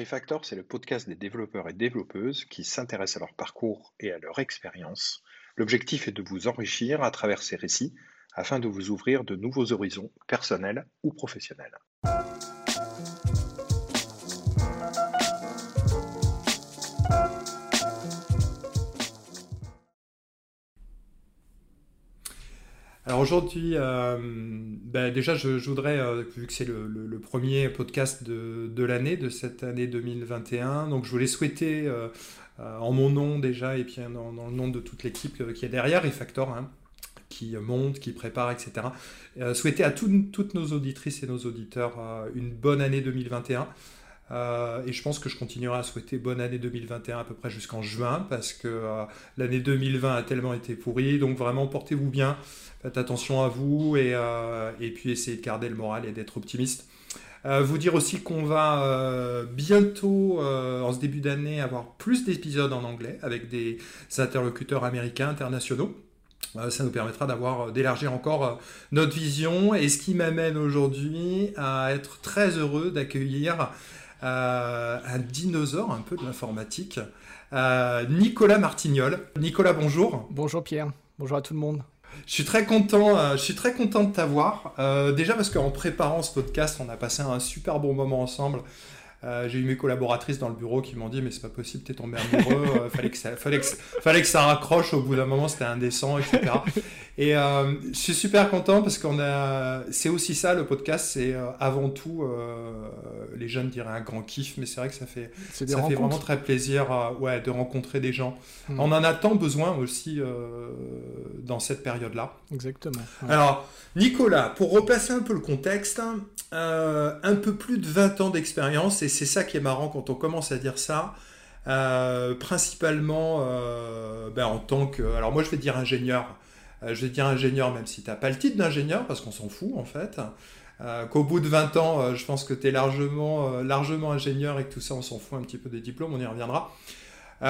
Refactor, c'est le podcast des développeurs et développeuses qui s'intéressent à leur parcours et à leur expérience. L'objectif est de vous enrichir à travers ces récits afin de vous ouvrir de nouveaux horizons personnels ou professionnels. Alors aujourd'hui, euh, ben déjà, je, voudrais, euh, vu que c'est le, premier podcast de, l'année, de cette année 2021, donc je voulais souhaiter, euh, en mon nom déjà, et puis dans, le nom de toute l'équipe qui est derrière, Refactor, hein, qui monte, qui prépare, etc., souhaiter à toutes nos auditrices et nos auditeurs une bonne année 2021. Et je pense que je continuerai à souhaiter bonne année 2021 à peu près jusqu'en juin parce que l'année 2020 a tellement été pourrie. Donc vraiment, portez-vous bien. Faites attention à vous et, euh, et puis essayez de garder le moral et d'être optimiste. Euh, vous dire aussi qu'on va euh, bientôt, en ce début d'année, avoir plus d'épisodes en anglais avec des interlocuteurs américains, internationaux. ça nous permettra d'avoir, d'élargir encore notre vision et ce qui m'amène aujourd'hui à être très heureux d'accueillir un dinosaure un peu de l'informatique, Nicolas Martignol. Nicolas, bonjour. Bonjour Pierre. Bonjour à tout le monde. Je suis très content, euh, je suis très content de t'avoir. Euh, déjà parce qu'en préparant ce podcast, on a passé un super bon moment ensemble. Euh, j'ai eu mes collaboratrices dans le bureau qui m'ont dit mais c'est pas possible, t'es tombé amoureux, euh, fallait, que ça, fallait, que, fallait que ça raccroche au bout d'un moment, c'était indécent, etc. Et euh, je suis super content parce qu'on a, c'est aussi ça le podcast, c'est avant tout, les jeunes diraient un grand kiff, mais c'est vrai que ça fait, ça fait vraiment très plaisir, ouais, de rencontrer des gens. Mm. On en a tant besoin aussi dans cette période-là. Exactement. Alors Nicolas, pour replacer un peu le contexte, un peu plus de 20 ans d'expérience et c'est ça qui est marrant quand on commence à dire ça. Euh, principalement euh, ben, en tant que... Alors moi je vais dire ingénieur. Euh, je vais dire ingénieur même si tu n'as pas le titre d'ingénieur parce qu'on s'en fout en fait. Qu'au bout de 20 ans, je pense que tu es largement, largement ingénieur et que tout ça on s'en fout un petit peu des diplômes, on y reviendra. tu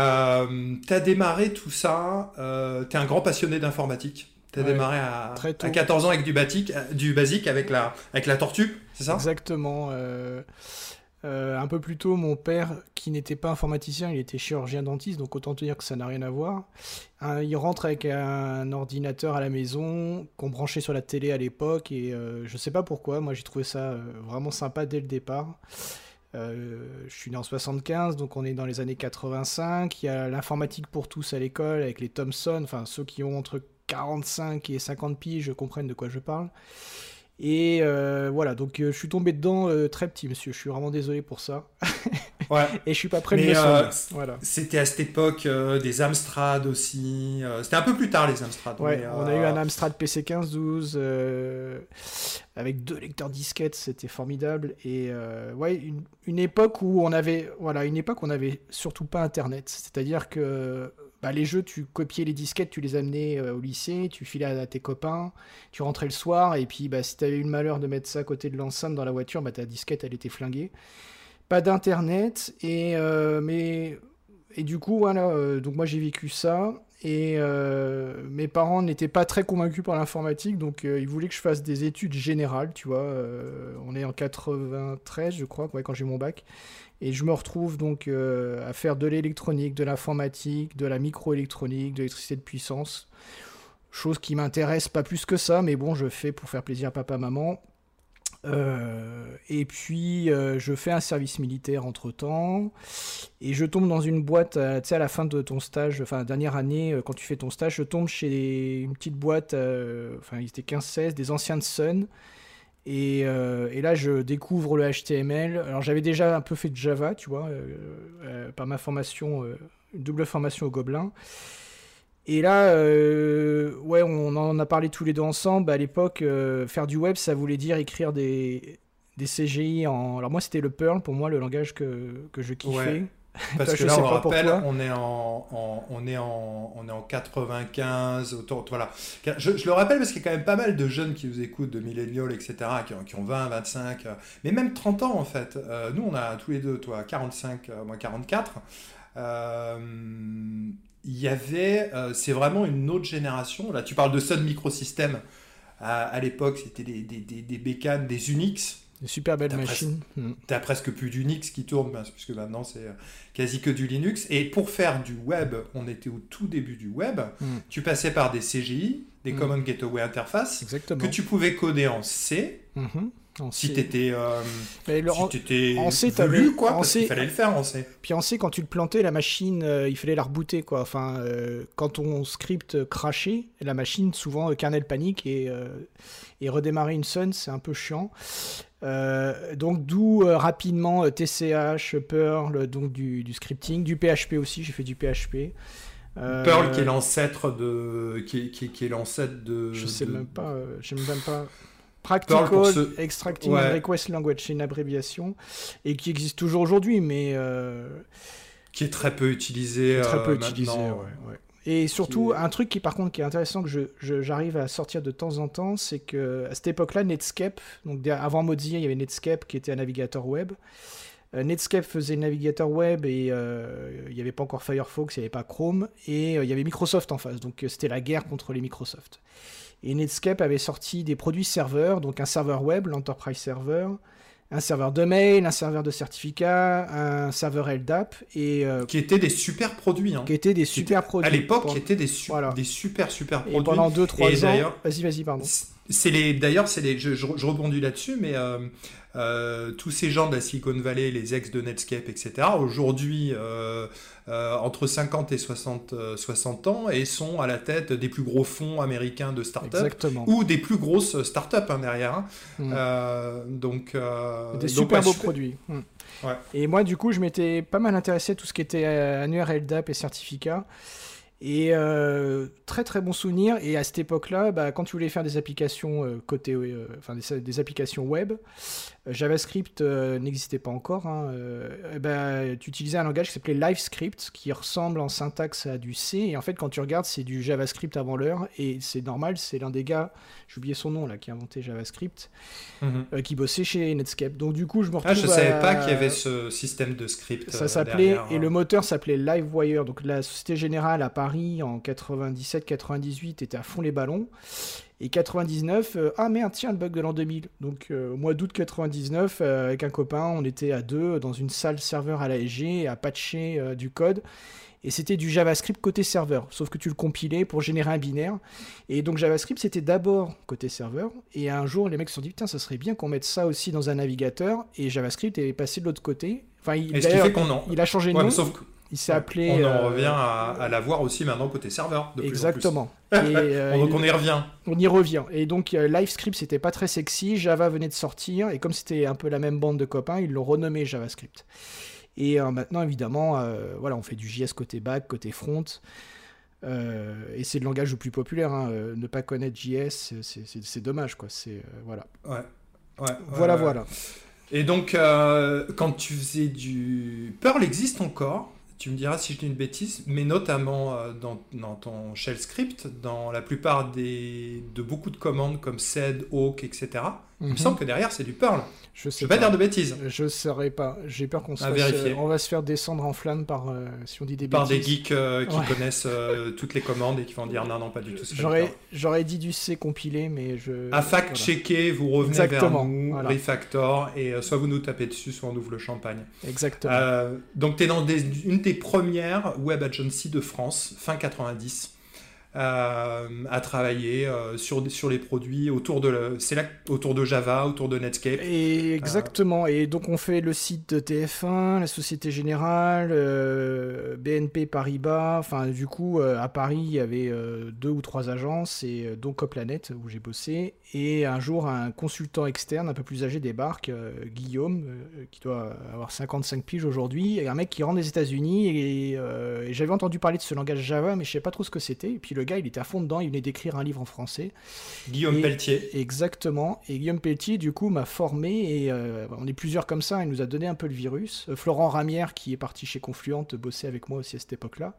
as démarré tout ça, tu es un grand passionné d'informatique. Tu as démarré à, à, 14 ans avec du, basique, du basique avec la, avec la tortue, c'est ça? Exactement. Euh, un peu plus tôt, mon père, qui n'était pas informaticien, il était chirurgien dentiste, donc autant te dire que ça n'a rien à voir. il rentre avec un ordinateur à la maison qu'on branchait sur la télé à l'époque, et euh, je sais pas pourquoi, moi j'ai trouvé ça euh, vraiment sympa dès le départ. je suis né en 75, donc on est dans les années 85. Il y a l'informatique pour tous à l'école avec les Thomson, enfin ceux qui ont entre 45 et 50 piges comprennent de quoi je parle. Et euh, voilà, donc euh, je suis tombé dedans euh, très petit, monsieur. Je suis vraiment désolé pour ça. Ouais. et je suis pas prêt de me voilà. C'était à cette époque des Amstrad aussi. c'était un peu plus tard les Amstrad. Ouais, on a eu un Amstrad PC 1512 avec deux lecteurs disquettes, c'était formidable. Et ouais, une, une, époque où on avait, voilà, une époque où on avait surtout pas Internet. C'est-à-dire que bah, les jeux, tu copiais les disquettes, tu les amenais euh, au lycée, tu filais à, tes copains, tu rentrais le soir, et puis bah, si tu avais eu le malheur de mettre ça à côté de l'enceinte dans la voiture, bah, ta disquette, elle était flinguée. Pas d'internet, et, euh, mais, et du coup, voilà, euh, donc moi j'ai vécu ça, et mes parents n'étaient pas très convaincus par l'informatique, donc ils voulaient que je fasse des études générales, tu vois. on est en 93, je crois, quand j'ai mon bac. Et je me retrouve donc euh, à faire de l'électronique, de l'informatique, de la microélectronique, de l'électricité de puissance. Chose qui m'intéresse pas plus que ça, mais bon, je fais pour faire plaisir à papa, maman. Euh, et puis, euh, je fais un service militaire entre temps. Et je tombe dans une boîte, tu sais, à la fin de ton stage, enfin, dernière année, quand tu fais ton stage, je tombe chez une petite boîte, enfin, il était 15-16, des anciens de Sun. Euh, et, là, je découvre le HTML. Alors, j'avais déjà un peu fait de Java, tu vois, euh, euh, par ma formation, une double formation au Gobelin. Et là, ouais, on en a parlé tous les deux ensemble. À l'époque, faire du web, ça voulait dire écrire des, des CGI en. Alors, moi, c'était le Perl, pour moi, le langage que, que je kiffais. Parce que là, on rappelle, on est en, on est en, on est en 95, autour, voilà. Je, le rappelle parce qu'il y a quand même pas mal de jeunes qui vous écoutent, de millénials, etc., qui ont, qui ont 20, 25, euh, mais même 30 ans en fait. Euh, nous, on a tous les deux, toi, 45, euh, moi 44. Il y avait, c'est vraiment une autre génération. Là, tu parles de Sun Microsystem. À, à l'époque, c'était des, des, des, des bécanes, des Unix Des super belles machines. Tu T'as presque plus d'Unix qui tourne, puisque maintenant c'est euh, quasi que du Linux. Et pour faire du web, on était au tout début du web, hmm. tu passais par des CGI, des hmm. Common Gateway Interface, que tu pouvais coder en C. Mhm. si tu étais, euh, si en C, velu, quoi, en C, il fallait le faire en C. Puis en C, quand tu le plantais, la machine, euh, il fallait la rebooter, quoi. Enfin, euh, quand ton script crachait, la machine, souvent, kernel panique et, et redémarrer une sun, c'est un peu chiant. Donc d'où rapidement TCH, Perl, donc du, du, scripting, du PHP aussi, j'ai fait du PHP. Perl qui est l'ancêtre de qui, qui, qui est l'ancêtre de je sais même pas je sais même pas. Practical Extracting Request Language, c'est une abréviation, et qui existe toujours aujourd'hui, mais... Euh, qui est très peu utilisé Très peu euh, utilisé, ouais, Et surtout, un truc qui par contre qui est intéressant que j'arrive à sortir de temps en temps, c'est que à cette époque-là, Netscape, donc avant Mozilla, il y avait Netscape qui était un navigateur web. Euh, Netscape faisait le navigateur web et il n'y avait pas encore Firefox, il n'y avait pas Chrome, et il y avait Microsoft en face. Donc c'était la guerre contre les Microsoft. Et Netscape avait sorti des produits serveurs, donc un serveur web, l'Enterprise Server, un serveur de mail, un serveur de certificat, un serveur LDAP et euh, qui étaient des super produits. Hein. Qui étaient des super produits. À l'époque, qui étaient des, des super super produits. Et pendant 2-3 ans. Vas-y, vas-y, pardon. C'est les. D'ailleurs, c'est les. Je, je, rebondis là-dessus, mais euh, euh, tous ces gens de la Silicon Valley, les ex de Netscape, etc. Aujourd'hui, euh, entre 50 et 60, 60 euh, ans et sont à la tête des plus gros fonds américains de start-up ou des plus grosses start-up hein, derrière. Hein. Mm. Euh, donc, des super beaux produits. Mm. Et moi, du coup, je m'étais pas mal intéressé à tout ce qui était annuaire LDAP et certificats. Et euh, très très bon souvenir. Et à cette époque-là, bah, quand tu voulais faire des applications euh, côté, euh, enfin des, applications web, JavaScript n'existait pas encore. Hein, bah, tu utilisais un langage qui s'appelait LiveScript, qui ressemble en syntaxe à du C. Et en fait, quand tu regardes, c'est du JavaScript avant l'heure. Et c'est normal, c'est l'un des gars, j'ai oublié son nom là, qui a inventé JavaScript, mhm. qui bossait chez Netscape. Donc du coup, je me retrouve. Ah, je savais pas qu'il y avait ce système de script. Ça s'appelait et le moteur s'appelait LiveWire. Donc la Société Générale à Paris en 97-98 était à fond les ballons. Et 99, euh, ah merde, tiens, le bug de l'an 2000. Donc euh, au mois d'août 99, euh, avec un copain, on était à deux dans une salle serveur à l'ASG à patcher du code. Et c'était du JavaScript côté serveur, sauf que tu le compilais pour générer un binaire. Et donc JavaScript, c'était d'abord côté serveur. Et un jour, les mecs se sont dit, putain, ça serait bien qu'on mette ça aussi dans un navigateur. Et JavaScript est passé de l'autre côté. Enfin, il, fait il a changé de nom. Sauf il s'est appelé. On en euh, revient à, à l'avoir aussi maintenant côté serveur. De exactement. Plus en plus. Et, euh, donc on y revient. On y revient. Et donc euh, LiveScript c'était pas très sexy, Java venait de sortir et comme c'était un peu la même bande de copains, ils l'ont renommé JavaScript. Et maintenant évidemment, voilà, on fait du JS côté back, côté front. et c'est le langage le plus populaire. Hein. ne pas connaître JS, c'est dommage, quoi. C'est voilà. Ouais. ouais. Voilà, voilà. Et donc, quand tu faisais du Perl existe encore tu me diras si je dis une bêtise, mais notamment euh, dans, ton shell script, dans la plupart des, de beaucoup de commandes comme sed, awk, etc., il me mhm. semble que derrière c'est du Perl. Je sais vais pas, dire de bêtises. Je ne saurais pas. J'ai peur qu'on se fasse, vérifier. on va se faire descendre en flamme par euh, si on dit des par bêtises. Des geeks euh, qui connaissent toutes les commandes et qui vont dire non non pas du tout. J'aurais dit du C compilé mais je. À fact checker, vous revenez Exactement. vers nous, refactor et soit vous nous tapez dessus, soit on ouvre le champagne. Exactement. donc tu es dans une des premières web agencies de France fin 90 euh, à travailler euh, sur, sur les produits autour de, c'est là, autour de Java, autour de Netscape. Et exactement. Et donc on fait le site de TF1, la Société Générale, euh, BNP Paribas. Enfin, du coup, à Paris, il y avait deux ou trois agences, et donc Coplanet, où j'ai bossé. Et un jour, un consultant externe un peu plus âgé débarque, Guillaume, qui doit avoir 55 piges aujourd'hui, et un mec qui rentre des États-Unis. Et, j'avais entendu parler de ce langage Java, mais je ne savais pas trop ce que c'était. Et puis le gars, il était à fond dedans, il venait d'écrire un livre en français. Guillaume Pelletier. Exactement. Et Guillaume Pelletier, du coup, m'a formé, et euh, on est plusieurs comme ça, il nous a donné un peu le virus. Euh, Florent Ramière, qui est parti chez Confluent, bossait avec moi aussi à cette époque-là.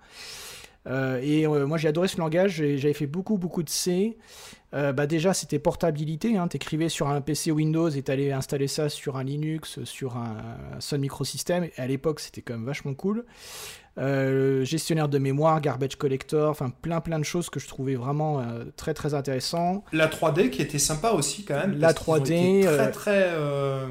et moi j'ai adoré ce langage, j'avais fait beaucoup beaucoup de C. bah déjà c'était portabilité, hein, tu écrivais sur un PC Windows et tu allais installer ça sur un Linux, sur un, Sun Microsystem, et à l'époque c'était quand même vachement cool. Euh, gestionnaire de mémoire, garbage collector, enfin plein plein de choses que je trouvais vraiment euh, très très intéressant. La 3D qui était sympa aussi quand même. La 3D très euh,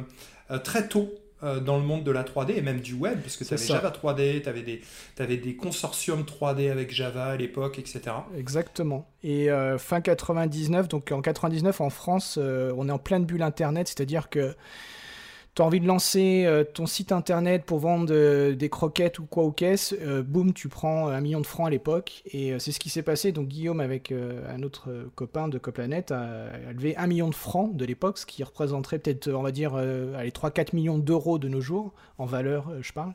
très très tôt dans le monde de la 3D et même du web, puisque tu avais Java 3D, tu avais, des, avais des consortiums 3D avec Java à l'époque, etc. Exactement. Et fin 99, donc en 99 en France, on est en pleine bulle Internet, c'est-à-dire que tu as envie de lancer euh, ton site internet pour vendre euh, des croquettes ou quoi au caisse, euh, boum, tu prends un million de francs à l'époque. Et c'est ce qui s'est passé. Donc Guillaume, avec un autre copain de Coplanet, a, levé un million de francs de l'époque, ce qui représenterait peut-être, on va dire, allez, 3-4 millions d'euros de nos jours, en valeur, je parle.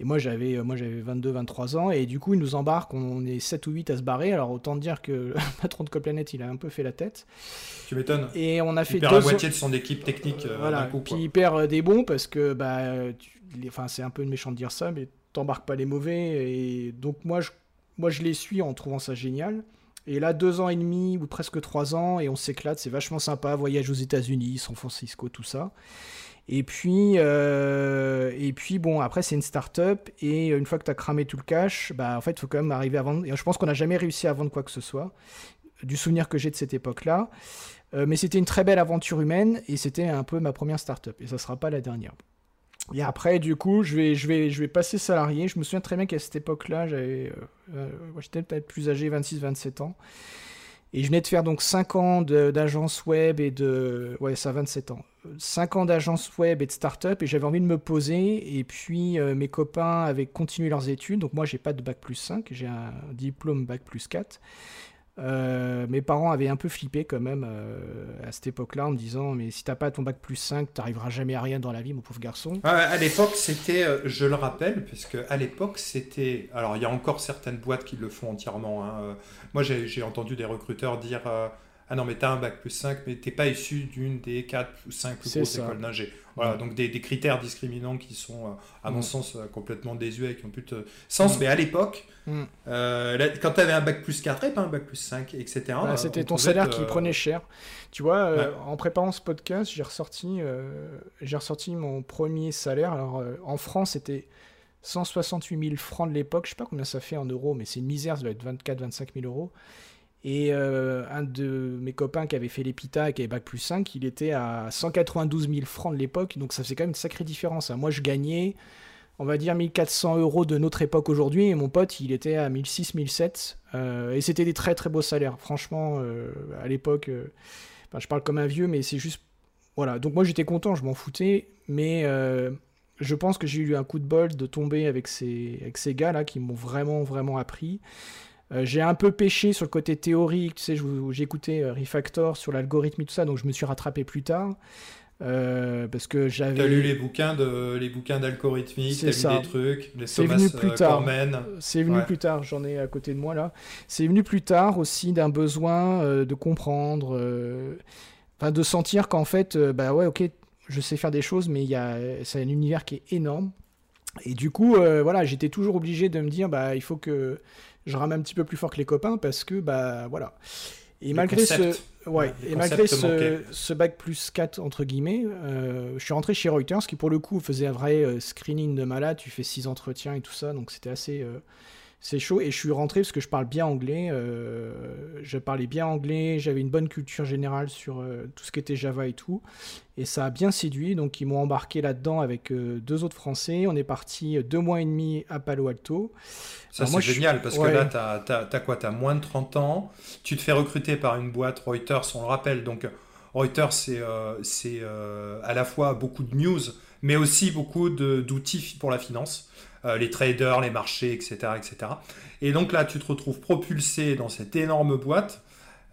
Et moi, j'avais moi j'avais 22, 23 ans. Et du coup, il nous embarque, on est 7 ou 8 à se barrer. Alors autant dire que le patron de Coplanet, il a un peu fait la tête. Tu m'étonnes. Et on a fait il perd la moitié de son équipe technique. voilà. Puis il perd des bons parce que bah, enfin, c'est un peu méchant de dire ça, mais t'embarques pas les mauvais. Et donc moi, je, moi, je les suis en trouvant ça génial. Et là, deux ans et demi ou presque trois ans, et on s'éclate, c'est vachement sympa. Voyage aux États-Unis, San Francisco, tout ça. Et puis, euh, et puis bon, après, c'est une start-up, et une fois que tu as cramé tout le cash, bah, en fait, il faut quand même arriver à vendre. Et je pense qu'on n'a jamais réussi à vendre quoi que ce soit, du souvenir que j'ai de cette époque-là. Euh, mais c'était une très belle aventure humaine et c'était un peu ma première start-up. Et ça ne sera pas la dernière. Et après, du coup, je vais, je vais, je vais passer salarié. Je me souviens très bien qu'à cette époque-là, j'avais, euh, j'étais peut-être plus âgé, 26-27 ans. Et je venais de faire donc 5 ans d'agence web et de. Ouais, ça, 27 ans. 5 ans d'agence web et de start-up et j'avais envie de me poser. Et puis mes copains avaient continué leurs études. Donc moi, j'ai pas de bac plus 5, j'ai un diplôme bac plus 4. Euh, mes parents avaient un peu flippé quand même euh, à cette époque-là en me disant mais si t'as pas ton bac plus 5 t'arriveras jamais à rien dans la vie mon pauvre garçon. à l'époque c'était, euh, je le rappelle, puisque à l'époque c'était, alors il y a encore certaines boîtes qui le font entièrement. Hein, moi j'ai entendu des recruteurs dire ah non mais t'as un bac plus 5 mais t'es pas issu d'une des 4 ou 5 plus grosses écoles d'ingé. Voilà, donc des, critères discriminants qui sont, euh, à mon mm. sens, euh, complètement désuets et qui ont plus de sens. Mais à l'époque, mm. euh, quand tu avais un bac plus 4 et pas un bac plus 5, etc. Bah, c'était ton salaire qui prenait cher. Tu vois, en préparant ce podcast, j'ai ressorti, j'ai ressorti mon premier salaire. Alors, en France, c'était 168 000 francs de l'époque. Je sais pas combien ça fait en euros, mais c'est une misère, ça doit être 24-25 000 euros. Et euh, un de mes copains qui avait fait l'EPITA et qui avait bac plus 5, il était à 192 000 francs de l'époque, donc ça faisait quand même une sacrée différence. Hein. Moi, je gagnais, on va dire, 1400 euros de notre époque aujourd'hui, et mon pote, il était à 1600, 1700. Euh, et c'était des très très beaux salaires. Franchement, euh, à l'époque, je parle comme un vieux, mais c'est juste. Voilà, donc moi j'étais content, je m'en foutais, mais je pense que j'ai eu un coup de bol de tomber avec ces, avec ces gars-là qui m'ont vraiment, vraiment appris. Euh, j'ai un peu pêché sur le côté théorique, tu sais, j'ai écouté euh, Refactor sur l'algorithme et tout ça, donc je me suis rattrapé plus tard. Euh, parce que j'avais. T'as lu les bouquins de les bouquins d'algorithmique, t'as lu des trucs, les C'est venu plus tard. C'est venu plus tard. J'en ai à côté de moi là. C'est venu plus tard aussi d'un besoin de comprendre, enfin de sentir qu'en fait, bah ouais, ok, je sais faire des choses, mais il y a, c'est un univers qui est énorme. Et du coup, voilà, j'étais toujours obligé de me dire, bah il faut que je rame un petit peu plus fort que les copains parce que, bah voilà. Et malgré ce, ouais, et malgré ce, ce, bac plus 4, entre guillemets, euh, je suis rentré chez Reuters, qui pour le coup faisait un vrai euh, screening de malade. Tu fais six entretiens et tout ça, donc c'était assez, euh, c'est chaud. Et je suis rentré parce que je parle bien anglais. Euh, je parlais bien anglais. J'avais une bonne culture générale sur euh, tout ce qui était Java et tout. Et ça a bien séduit. Donc ils m'ont embarqué là-dedans avec euh, deux autres Français. On est parti deux mois et demi à Palo Alto. Ça c'est génial parce que là, tu as, quoi? Tu as moins de 30 ans. Tu te fais recruter par une boîte Reuters, on le rappelle. Donc Reuters, c'est c'est à la fois beaucoup de news, mais aussi beaucoup d'outils pour la finance. Euh, les traders, les marchés, etc., etc. Et donc là, tu te retrouves propulsé dans cette énorme boîte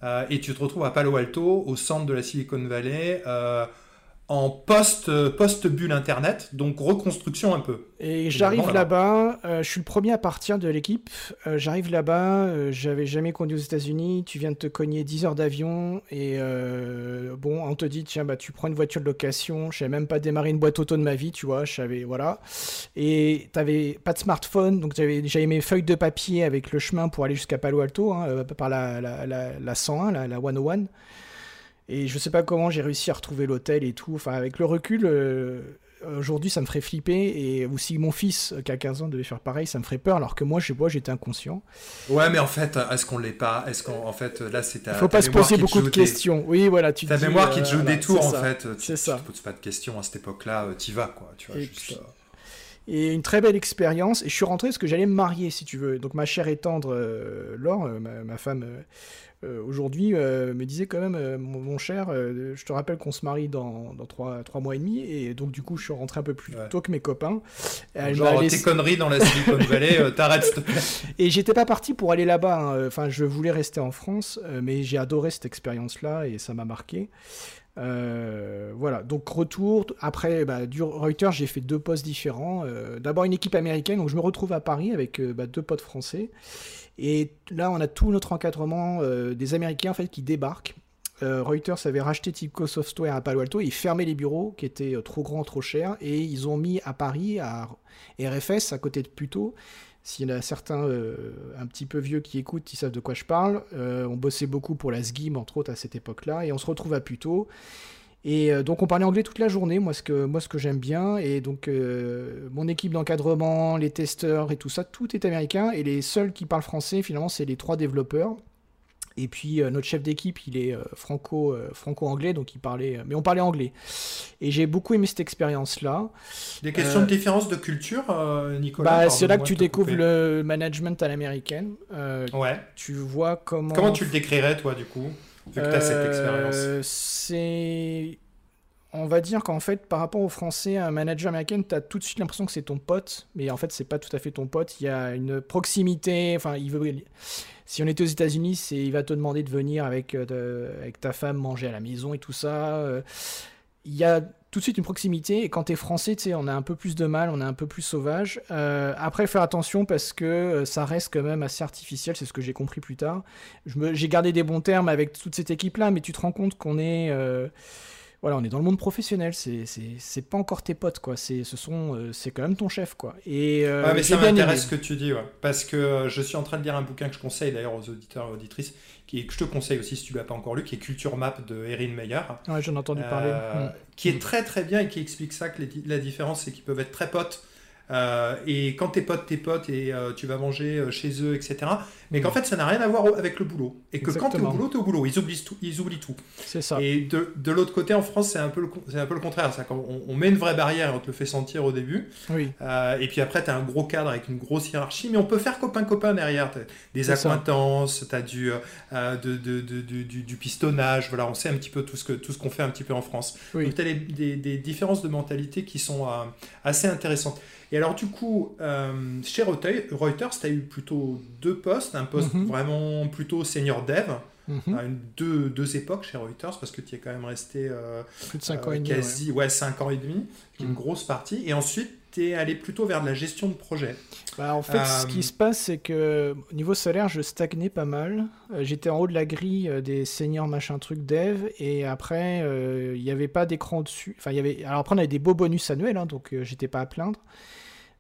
euh, et tu te retrouves à Palo Alto, au centre de la Silicon Valley, euh, en post, post bulle internet, donc reconstruction un peu. Et j'arrive là-bas, euh, je suis le premier à partir de l'équipe. Euh, j'arrive là-bas, euh, j'avais jamais conduit aux États-Unis. Tu viens de te cogner 10 heures d'avion et bon, on te dit tiens bah tu prends une voiture de location. Je même pas démarrer une boîte auto de ma vie, tu vois. Je savais voilà. Et t'avais pas de smartphone, donc j'avais mes feuilles de papier avec le chemin pour aller jusqu'à Palo Alto hein, par la, la, la, la 101, la, la 101. Et je sais pas comment j'ai réussi à retrouver l'hôtel et tout. Enfin, avec le recul, euh, aujourd'hui, ça me ferait flipper. Et aussi, mon fils, euh, qui a 15 ans, devait faire pareil, ça me ferait peur. Alors que moi, je vois, j'étais inconscient. Ouais, mais en fait, est-ce qu'on l'est pas? Est-ce qu'en fait, là, c'est ta. Il faut pas se poser beaucoup de questions. Oui, voilà, tu Ta mémoire qui te joue des tours, en fait. C'est ça. Tu te poses pas de questions à cette époque-là, tu vas, quoi. Tu vois, et, juste, et une très belle expérience. Et je suis rentré parce que j'allais me marier, si tu veux. Donc, ma chère et tendre Laure, ma, femme euh, aujourd'hui euh, me disait quand même, euh, mon, cher, je te rappelle qu'on se marie dans, dans 3, mois et demi, et donc du coup je suis rentré un peu plus tôt que mes copains. Elle Genre tes conneries dans la Silicon Valley, t'arrêtes s'il te plaît. Et j'étais pas parti pour aller là-bas, hein. enfin je voulais rester en France, mais j'ai adoré cette expérience-là et ça m'a marqué. Voilà, donc retour. Après, bah, du Reuters, j'ai fait deux postes différents. D'abord une équipe américaine, donc je me retrouve à Paris avec bah, deux potes français. Et là, on a tout notre encadrement euh, des Américains en fait qui débarquent. Euh, Reuters avait racheté Tipco Software à Palo Alto, ils fermaient les bureaux qui étaient euh, trop grands, trop chers, et ils ont mis à Paris, à RFS, à côté de Puto. S'il y en a certains un petit peu vieux qui écoutent, ils savent de quoi je parle. on bossait beaucoup pour la SGIM, entre autres, à cette époque-là, et on se retrouve à. Et euh, donc on parlait anglais toute la journée, moi ce que, moi, ce que j'aime bien. Et donc euh, mon équipe d'encadrement, les testeurs et tout ça, tout est américain. Et les seuls qui parlent français, finalement, c'est les trois développeurs. Et puis euh, notre chef d'équipe, il est franco, franco-anglais, donc il parlait, mais on parlait anglais. Et j'ai beaucoup aimé cette expérience-là. Des questions de différence de culture, Nicolas. Bah, c'est là que tu découvres le management à l'américaine. ouais. Tu vois comment. Comment tu le décrirais, toi, du coup Vu que tu as cette expérience. Euh, c'est. On va dire qu'en fait, par rapport aux Français, un manager américain, tu as tout de suite l'impression que c'est ton pote, mais en fait, c'est pas tout à fait ton pote. Il y a une proximité. Enfin, il veut. Si on était aux États-Unis, il va te demander de venir avec, euh, avec ta femme manger à la maison et tout ça. Euh, il y a tout de suite une proximité. Et quand tu es français, tu on a un peu plus de mal, on est un peu plus sauvage. Euh, après, faire attention parce que ça reste quand même assez artificiel, c'est ce que j'ai compris plus tard. J'ai gardé des bons termes avec toute cette équipe-là, mais tu te rends compte qu'on est. voilà, on est dans le monde professionnel, c'est pas encore tes potes, quoi. C'est ce sont, c'est quand même ton chef, quoi. Et mais ça m'intéresse ce que tu dis, ouais. parce que je suis en train de lire un bouquin que je conseille d'ailleurs aux auditeurs et auditrices, qui que je te conseille aussi si tu l'as pas encore lu, qui est Culture Map de Erin Meyer. Ouais, j'en ai entendu parler. Euh, mm. Qui est très très bien et qui explique ça, que la différence c'est qu'ils peuvent être très potes euh, et quand tes potes, tes potes, et euh, tu vas manger euh, chez eux, etc. Mais qu'en fait, ça n'a rien à voir avec le boulot. Et que quand tu es au boulot, tu es au boulot. Ils oublient tout. Ils oublient tout. C'est ça. Et de, de l'autre côté, en France, c'est un peu le, c'est un peu le contraire. On, on, met une vraie barrière et on te le fait sentir au début. Oui. et puis après, tu as un gros cadre avec une grosse hiérarchie. Mais on peut faire copain-copain derrière. des acquaintances, tu as du, de, de, du, du, pistonnage. Voilà, on sait un petit peu tout ce, que, tout ce qu'on fait un petit peu en France. Oui. Donc, tu as des, des, différences de mentalité qui sont assez intéressantes. Et alors, du coup, euh, chez Reuters, tu as eu plutôt deux postes. Un poste mhm. vraiment plutôt senior dev, mhm. deux, deux, époques chez Reuters, parce que tu es quand même resté euh, Plus de 5 ans et demi, quasi ouais. 5 ans et demi, une mhm. grosse partie. Et ensuite, tu es allé plutôt vers de la gestion de projet. Bah, en fait, ce qui euh, se passe, c'est que au niveau salaire, je stagnais pas mal. J'étais en haut de la grille des seniors machin truc dev, et après, il n'y avait pas d'écran dessus. Enfin, y avait. Alors après, on avait des beaux bonus annuels, hein, donc j'étais pas à plaindre.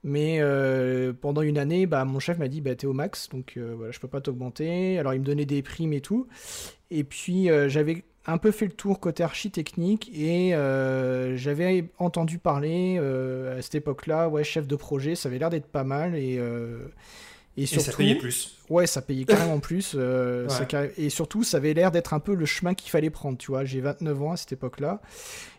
Mais euh, pendant une année, bah, mon chef m'a dit bah, T'es au max, donc euh, voilà, je peux pas t'augmenter. Alors il me donnait des primes et tout. Et puis euh, j'avais un peu fait le tour côté archi-technique et j'avais entendu parler à cette époque-là, ouais, chef de projet, ça avait l'air d'être pas mal. Et, et, surtout, ça payait plus. Ouais, ça payait carrément plus. et surtout, ça avait l'air d'être un peu le chemin qu'il fallait prendre. Tu vois, j'ai 29 ans à cette époque-là.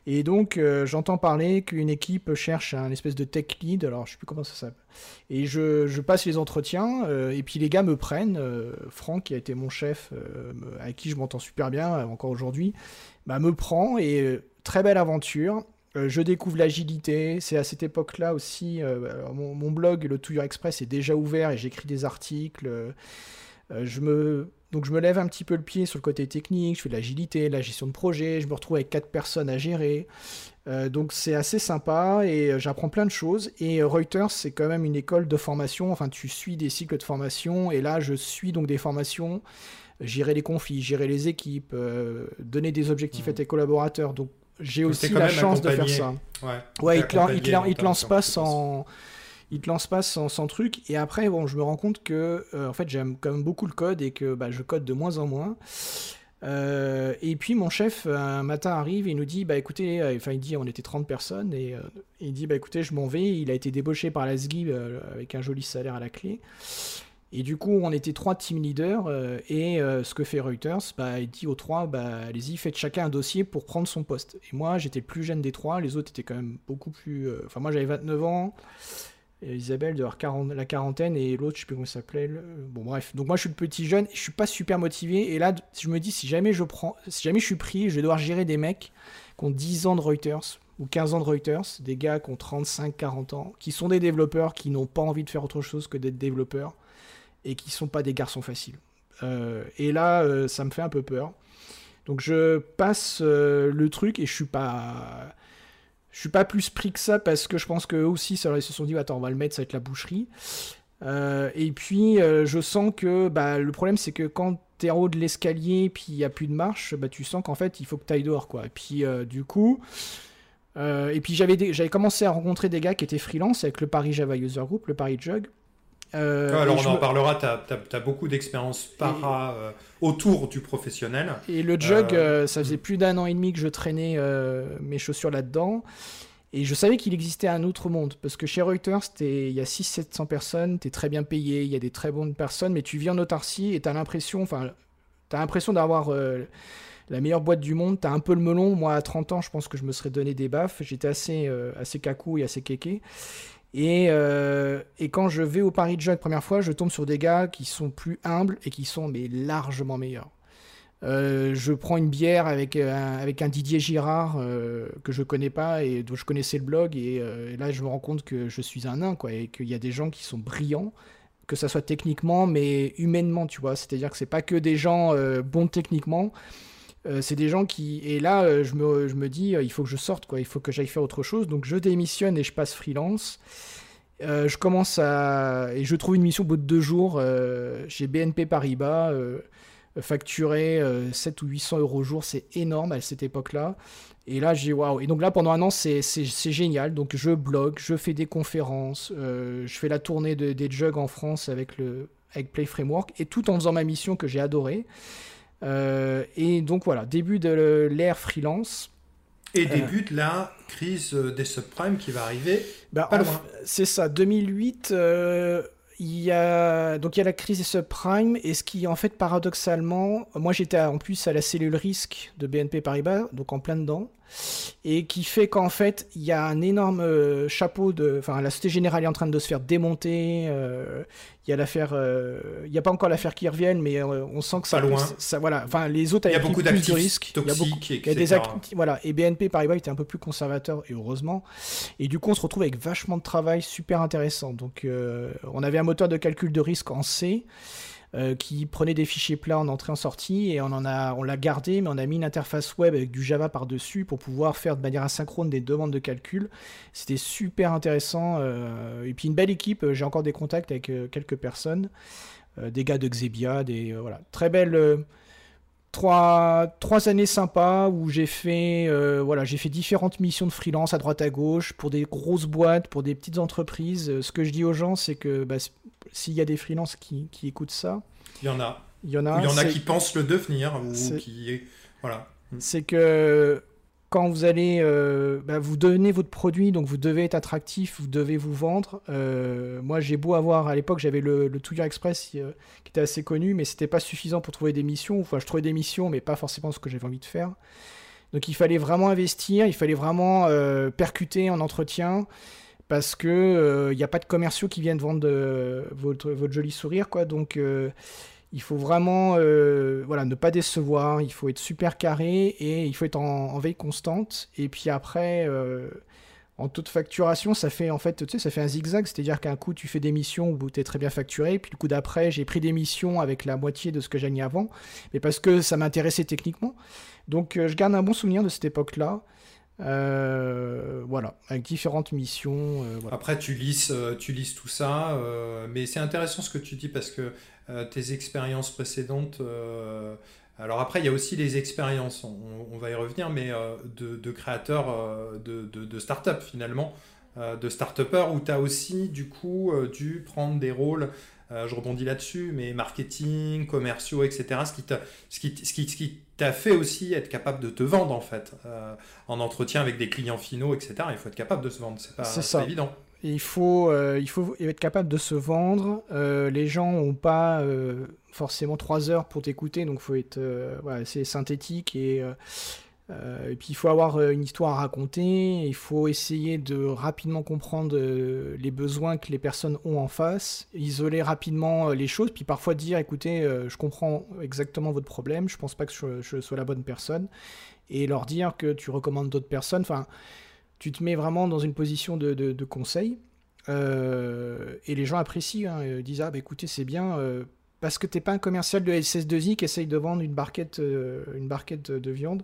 Et donc, euh, j'entends parler qu'une équipe cherche un espèce de tech lead, alors je sais plus comment ça s'appelle. Et je, passe les entretiens, euh, et puis les gars me prennent. Euh, Franck, qui a été mon chef, avec qui je m'entends super bien encore aujourd'hui, bah, me prend, et très belle aventure. Je découvre l'agilité. C'est à cette époque-là aussi, mon, mon, blog, le Touilleur Express, est déjà ouvert, et j'écris des articles. je me donc je me lève un petit peu le pied sur le côté technique, je fais de l'agilité, de la gestion de projet, je me retrouve avec quatre personnes à gérer. Euh, donc c'est assez sympa et euh, j'apprends plein de choses. Et euh, Reuters, c'est quand même une école de formation. Enfin, tu suis des cycles de formation. Et là, je suis donc des formations, gérer les conflits, gérer les équipes, donner des objectifs à tes collaborateurs. Donc j'ai aussi la chance de faire ça. Ouais, ouais il, te, te lance pas sans il te lance pas sans, sans, truc. Et après, bon, je me rends compte que en fait, j'aime quand même beaucoup le code et que bah, je code de moins en moins. Euh, et puis mon chef un matin arrive et nous dit bah écoutez euh, il dit on était 30 personnes et euh, il dit bah écoutez je m'en vais il a été débauché par la SGI avec un joli salaire à la clé et du coup on était trois team leaders et ce que fait Reuters bah il dit aux trois bah allez-y faites chacun un dossier pour prendre son poste et moi j'étais le plus jeune des trois les autres étaient quand même beaucoup plus enfin moi j'avais 29 ans Isabelle de la quarantaine et l'autre, je sais plus comment ça s'appelait. Bon, bref. Donc, moi, je suis le petit jeune, je suis pas super motivé. Et là, je me dis, si jamais je prends, si jamais je suis pris, je vais devoir gérer des mecs qui ont 10 ans de Reuters ou 15 ans de Reuters, des gars qui ont 35, 40 ans, qui sont des développeurs, qui n'ont pas envie de faire autre chose que d'être développeurs et qui sont pas des garçons faciles. Euh, et là, euh, ça me fait un peu peur. Donc, je passe euh, le truc et je suis pas je suis pas plus pris que ça parce que je pense qu'eux aussi, ils se sont dit, attends, on va le mettre, ça va être la boucherie. Et puis, je sens que bah, le problème, c'est que quand tu es en haut de l'escalier, puis il n'y a plus de marche, bah, tu sens qu'en fait, il faut que tu ailles dehors. Quoi. Et puis, du coup, et puis j'avais, j'avais commencé à rencontrer des gars qui étaient freelance avec le Paris Java User Group, le Paris Jug. Euh, alors on en parlera, tu as, beaucoup d'expérience para euh, autour du professionnel. Et le jug, euh, ça faisait plus d'un an et demi que je traînais mes chaussures là-dedans. Et je savais qu'il existait un autre monde. Parce que chez Reuters, il y a 600-700 personnes, tu es très bien payé, il y a des très bonnes personnes, mais tu vis en autarcie et tu as l'impression, enfin, tu as l'impression d'avoir la meilleure boîte du monde. Tu as un peu le melon. Moi, à 30 ans, je pense que je me serais donné des baffes. J'étais assez, assez cacou et assez kéké. Euh, et, quand je vais au Paris de la première fois, je tombe sur des gars qui sont plus humbles et qui sont mais largement meilleurs. Euh, je prends une bière avec un, avec un Didier Girard euh, que je connais pas et dont je connaissais le blog et, là je me rends compte que je suis un nain quoi et qu'il y a des gens qui sont brillants que ça soit techniquement mais humainement tu vois c'est à dire que c'est pas que des gens bons techniquement c'est des gens qui et là je me, je me dis il faut que je sorte quoi il faut que j'aille faire autre chose donc je démissionne et je passe freelance euh, je commence à. Et je trouve une mission au bout de deux jours euh, chez BNP Paribas, euh, facturé 7 ou 800 euros au jour, c'est énorme à cette époque-là. Et là, j'ai waouh. Et donc là, pendant un an, c'est génial. Donc je blogue, je fais des conférences, je fais la tournée des jugs en France avec, le, avec Play Framework, et tout en faisant ma mission que j'ai adorée. Et donc voilà, début de l'ère freelance. Et débute la crise des subprimes qui va arriver bah, C'est ça, 2008, euh, il y a donc il y a la crise des subprimes et ce qui en fait paradoxalement, moi j'étais en plus à la cellule risque de BNP Paribas, donc en plein dedans et qui fait qu'en fait, il y a un énorme euh, chapeau de. Enfin, la Société Générale est en train de se faire démonter. Euh, il y a l'affaire. Euh, il n'y a pas encore l'affaire qui revienne, mais on sent que ça. Pas loin. Ça, voilà. Enfin, les autres, il y a beaucoup plus de risques. Il y a beaucoup. Il y a des voilà. Et BNP Paribas était un peu plus conservateur, et heureusement. Et du coup, on se retrouve avec vachement de travail super intéressant. Donc, on avait un moteur de calcul de risque en C. Euh, qui prenait des fichiers plats en entrée en sortie et on a, on l'a gardé, mais on a mis une interface web avec du Java par-dessus pour pouvoir faire de manière asynchrone des demandes de calcul. C'était super intéressant. Euh, et puis une belle équipe, j'ai encore des contacts avec euh, quelques personnes, des gars de Xebia, des voilà, très belle. Trois, trois, années sympas où j'ai fait, voilà, j'ai fait différentes missions de freelance à droite à gauche pour des grosses boîtes, pour des petites entreprises. Ce que je dis aux gens, c'est que bah, s'il y a des freelances qui, qui, écoutent ça. Il y en a. Il y en a. Il y en a qui pensent le devenir ou qui. Voilà. C'est que quand vous allez. Euh, bah, vous devenez votre produit, donc vous devez être attractif, vous devez vous vendre. Euh, moi, j'ai beau avoir. À l'époque, j'avais le, le Express euh, qui était assez connu, mais c'était pas suffisant pour trouver des missions. Enfin, je trouvais des missions, mais pas forcément ce que j'avais envie de faire. Donc il fallait vraiment investir, il fallait vraiment percuter en entretien parce que il n'y a pas de commerciaux qui viennent vendre votre, votre joli sourire, quoi. Donc il faut vraiment euh, voilà, ne pas décevoir, il faut être super carré et il faut être en, veille constante. Et puis après, en taux de facturation, ça fait en fait, tu sais, ça fait un zigzag, c'est-à-dire qu'un coup tu fais des missions où tu es très bien facturé, puis le coup d'après j'ai pris des missions avec la moitié de ce que gagnais avant, mais parce que ça m'intéressait techniquement. Donc euh, je garde un bon souvenir de cette époque-là. Euh, voilà, avec différentes missions. Euh, après, tu lises, tu tout ça, mais c'est intéressant ce que tu dis parce que tes expériences précédentes alors après, il y a aussi les expériences, on, va y revenir, mais euh, de, créateurs euh, de, de, start-up finalement, euh, de start-upers, où tu as aussi du coup dû prendre des rôles, je rebondis là-dessus, mais marketing, commerciaux, etc. Ce qui t'a ce qui, ce qui, ce qui fait aussi être capable de te vendre en fait, en entretien avec des clients finaux, etc. Il faut être capable de se vendre, c'est pas, pas évident. Il faut, il faut être capable de se vendre. les gens n'ont pas forcément trois heures pour t'écouter, donc faut être euh, c'est synthétique et, euh, euh, puis il faut avoir une histoire à raconter, il faut essayer de rapidement comprendre les besoins que les personnes ont en face, isoler rapidement les choses, puis parfois dire écoutez, je comprends exactement votre problème, je pense pas que je, sois la bonne personne, et leur dire que tu recommandes d'autres personnes, enfin tu te mets vraiment dans une position de, de, conseil. et les gens apprécient, hein, disent ah bah écoutez c'est bien, parce que t'es pas un commercial de SS2I qui essaye de vendre une barquette, euh, une barquette de viande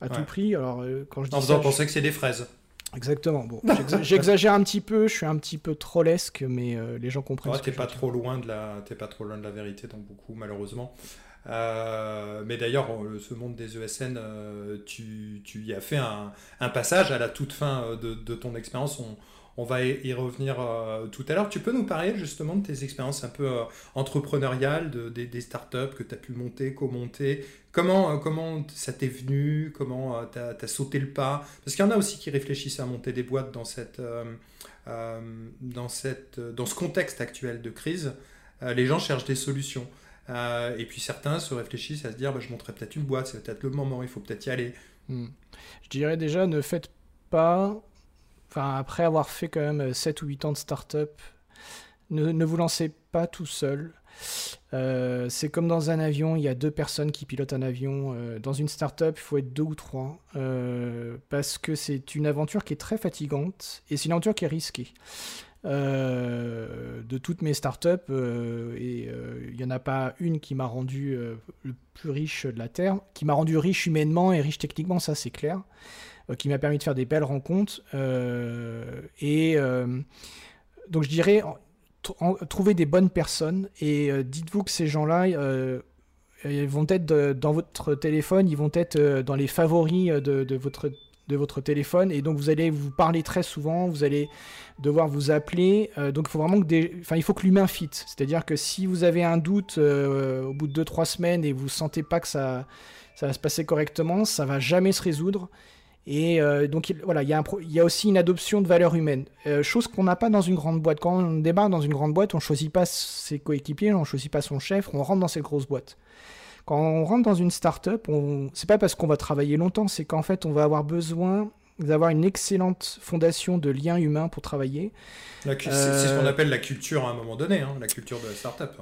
à tout prix. Alors, euh, quand je dis en faisant penser que c'est des fraises. Exactement. Bon, j'exagère un petit peu, je suis un petit peu trollesque, mais euh, les gens comprennent. Ouais, t'es pas trop loin de la, pas trop loin de la vérité dans beaucoup, malheureusement. Mais d'ailleurs, ce monde des ESN, tu, tu, y as fait un, passage à la toute fin de, de ton expérience. On, va y revenir euh, tout à l'heure. Tu peux nous parler justement de tes expériences un peu euh, entrepreneuriales, de, des, startups que tu as pu monter, co-monter. Comment, euh, comment ça t'est venu? Comment tu as, sauté le pas? Parce qu'il y en a aussi qui réfléchissent à monter des boîtes dans, cette, dans, cette, dans ce contexte actuel de crise. les gens cherchent des solutions. Et puis certains se réfléchissent à se dire bah, je monterai peut-être une boîte, c'est peut-être le moment, il faut peut-être y aller. Hmm. Je dirais déjà ne faites pas après avoir fait quand même 7 ou 8 ans de start-up, ne, vous lancez pas tout seul. Euh, c'est comme dans un avion, il y a deux personnes qui pilotent un avion. Euh, dans une start-up, il faut être deux ou trois. Euh, parce que c'est une aventure qui est très fatigante et c'est une aventure qui est risquée. De toutes mes startups, et il n'y en a pas une qui m'a rendu le plus riche de la Terre, qui m'a rendu riche humainement et riche techniquement, ça c'est clair. Euh, qui m'a permis de faire des belles rencontres. Euh, et euh, donc je dirais, trouver des bonnes personnes et dites-vous que ces gens-là ils vont être dans votre téléphone, ils vont être dans les favoris de, votre de votre téléphone et donc vous allez vous parler très souvent, vous allez devoir vous appeler. donc il faut vraiment que il l'humain fit. C'est-à-dire que si vous avez un doute au bout de 2-3 semaines et vous sentez pas que ça ça va se passer correctement, ça va jamais se résoudre. Et euh, donc voilà, il y, a aussi une adoption de valeurs humaines, euh, chose qu'on n'a pas dans une grande boîte. Quand on démarre dans une grande boîte, on ne choisit pas ses coéquipiers, on ne choisit pas son chef, on rentre dans cette grosse boîte. Quand on rentre dans une start-up, c'est pas parce qu'on va travailler longtemps, c'est qu'en fait on va avoir besoin d'avoir une excellente fondation de liens humains pour travailler. C'est ce qu'on appelle la culture à un moment donné, hein, la culture de la start-up.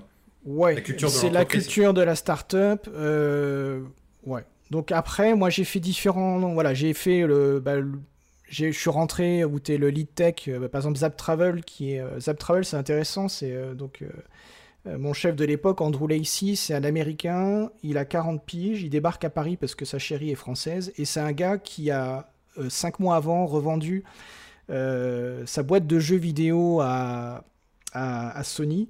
Ouais, c'est la culture de la start-up. Euh, ouais. Donc après, moi j'ai fait différents. Voilà, j'ai fait le. Bah, je suis rentré où tu es le lead tech, euh, bah, par exemple Zap Travel, qui est. Euh, Zap Travel, c'est intéressant. C'est euh, donc. Mon chef de l'époque, Andrew Lacey, c'est un Américain, il a 40 piges, il débarque à Paris parce que sa chérie est française, et c'est un gars qui a, 5 mois avant, revendu sa boîte de jeux vidéo à, Sony,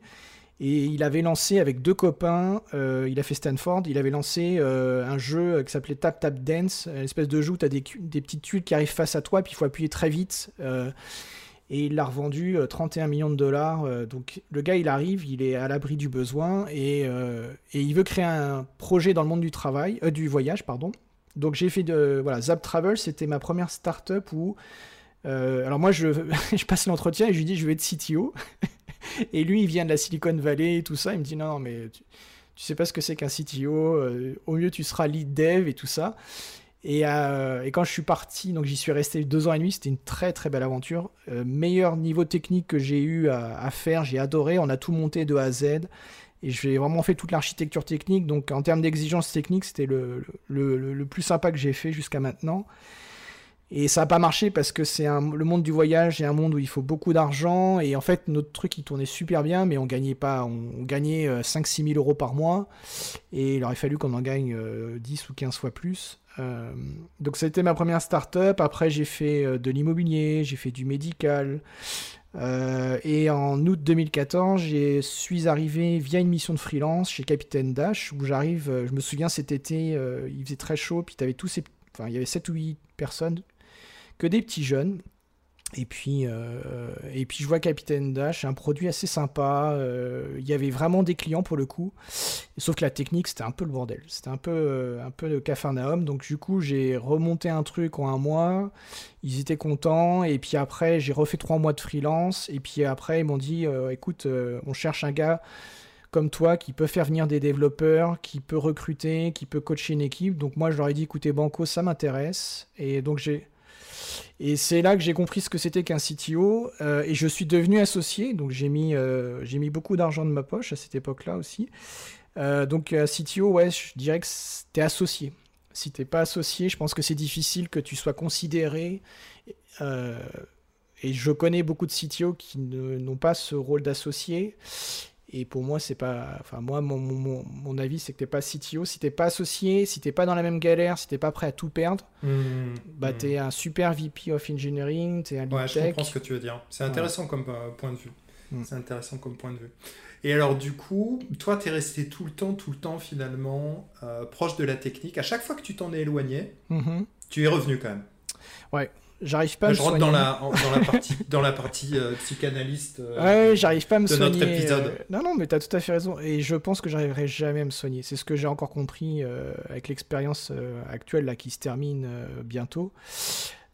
et il avait lancé avec deux copains, euh, il a fait Stanford, il avait lancé euh, un jeu qui s'appelait Tap Tap Dance, une espèce de jeu où tu as des, petites tuiles qui arrivent face à toi, puis il faut appuyer très vite. Euh, et il l'a revendu 31 millions de dollars. donc le gars, il arrive, il est à l'abri du besoin et, et, il veut créer un projet dans le monde du travail, du voyage, pardon. Donc j'ai fait de voilà Zap Travel, c'était ma première startup où alors moi je, passe l'entretien et je lui dis je vais être CTO. et lui, il vient de la Silicon Valley et tout ça. Il me dit non, non, mais tu, sais pas ce que c'est qu'un CTO. Euh, au mieux, tu seras lead dev et tout ça. Et, euh, et quand je suis parti, donc j'y suis resté deux ans et demi, c'était une très très belle aventure. Euh, meilleur niveau technique que j'ai eu à, faire, j'ai adoré. On a tout monté de A à Z. Et j'ai vraiment fait toute l'architecture technique. Donc en termes d'exigence technique, c'était le, le, plus sympa que j'ai fait jusqu'à maintenant. Et ça n'a pas marché parce que c'est le monde du voyage est un monde où il faut beaucoup d'argent. Et en fait, notre truc, il tournait super bien, mais on gagnait pas. On, gagnait 5-6 000 euros par mois. Et il aurait fallu qu'on en gagne 10 ou 15 fois plus. Euh, donc ça a été ma première start-up. Après, j'ai fait euh, de l'immobilier, j'ai fait du médical. Euh, et en août 2014, je suis arrivé via une mission de freelance chez Capitaine Dash, où j'arrive, je me souviens cet été, il faisait très chaud, puis avais tous ces, enfin, il y avait 7 ou 8 personnes, que des petits jeunes. Et puis, euh, et puis je vois Capitaine Dash, un produit assez sympa. Euh, il y avait vraiment des clients pour le coup. Sauf que la technique, c'était un peu le bordel. C'était un peu, euh, un peu de cafarnaum. Donc du coup, j'ai remonté un truc en un mois. Ils étaient contents. Et puis après, j'ai refait trois mois de freelance. Et puis après, ils m'ont dit, écoute, on cherche un gars comme toi qui peut faire venir des développeurs, qui peut recruter, qui peut coacher une équipe. Donc moi, je leur ai dit, écoutez, Banco, ça m'intéresse. Et donc j'ai et c'est là que j'ai compris ce que c'était qu'un CTO. Euh, et je suis devenu associé. Donc j'ai mis, euh, mis beaucoup d'argent de ma poche à cette époque-là aussi. Euh, donc CTO, ouais, je dirais que t'es associé. Si t'es pas associé, je pense que c'est difficile que tu sois considéré. et je connais beaucoup de CTO qui n'ont pas ce rôle d'associé. Et pour moi, c'est pas. Enfin, moi, mon, mon, mon avis, c'est que t'es pas CTO. Si t'es pas associé, si t'es pas dans la même galère, si t'es pas prêt à tout perdre, mmh, bah, mmh. t'es un super VP of Engineering, t'es un Ouais, je comprends ce que tu veux dire. C'est intéressant comme euh, point de vue. Mmh. C'est intéressant comme point de vue. Et alors, du coup, toi, t'es resté tout le temps, tout le temps, finalement, euh, proche de la technique. À chaque fois que tu t'en es éloigné, tu es revenu quand même. Ouais, J'arrive pas à je rentre dans la, dans la partie, dans la partie euh, psychanalyste euh, ouais, j'arrive pas à me de soigner. notre épisode. Euh, non, non, mais tu as tout à fait raison. Et je pense que j'arriverai jamais à me soigner. C'est ce que j'ai encore compris avec l'expérience actuelle là, qui se termine bientôt.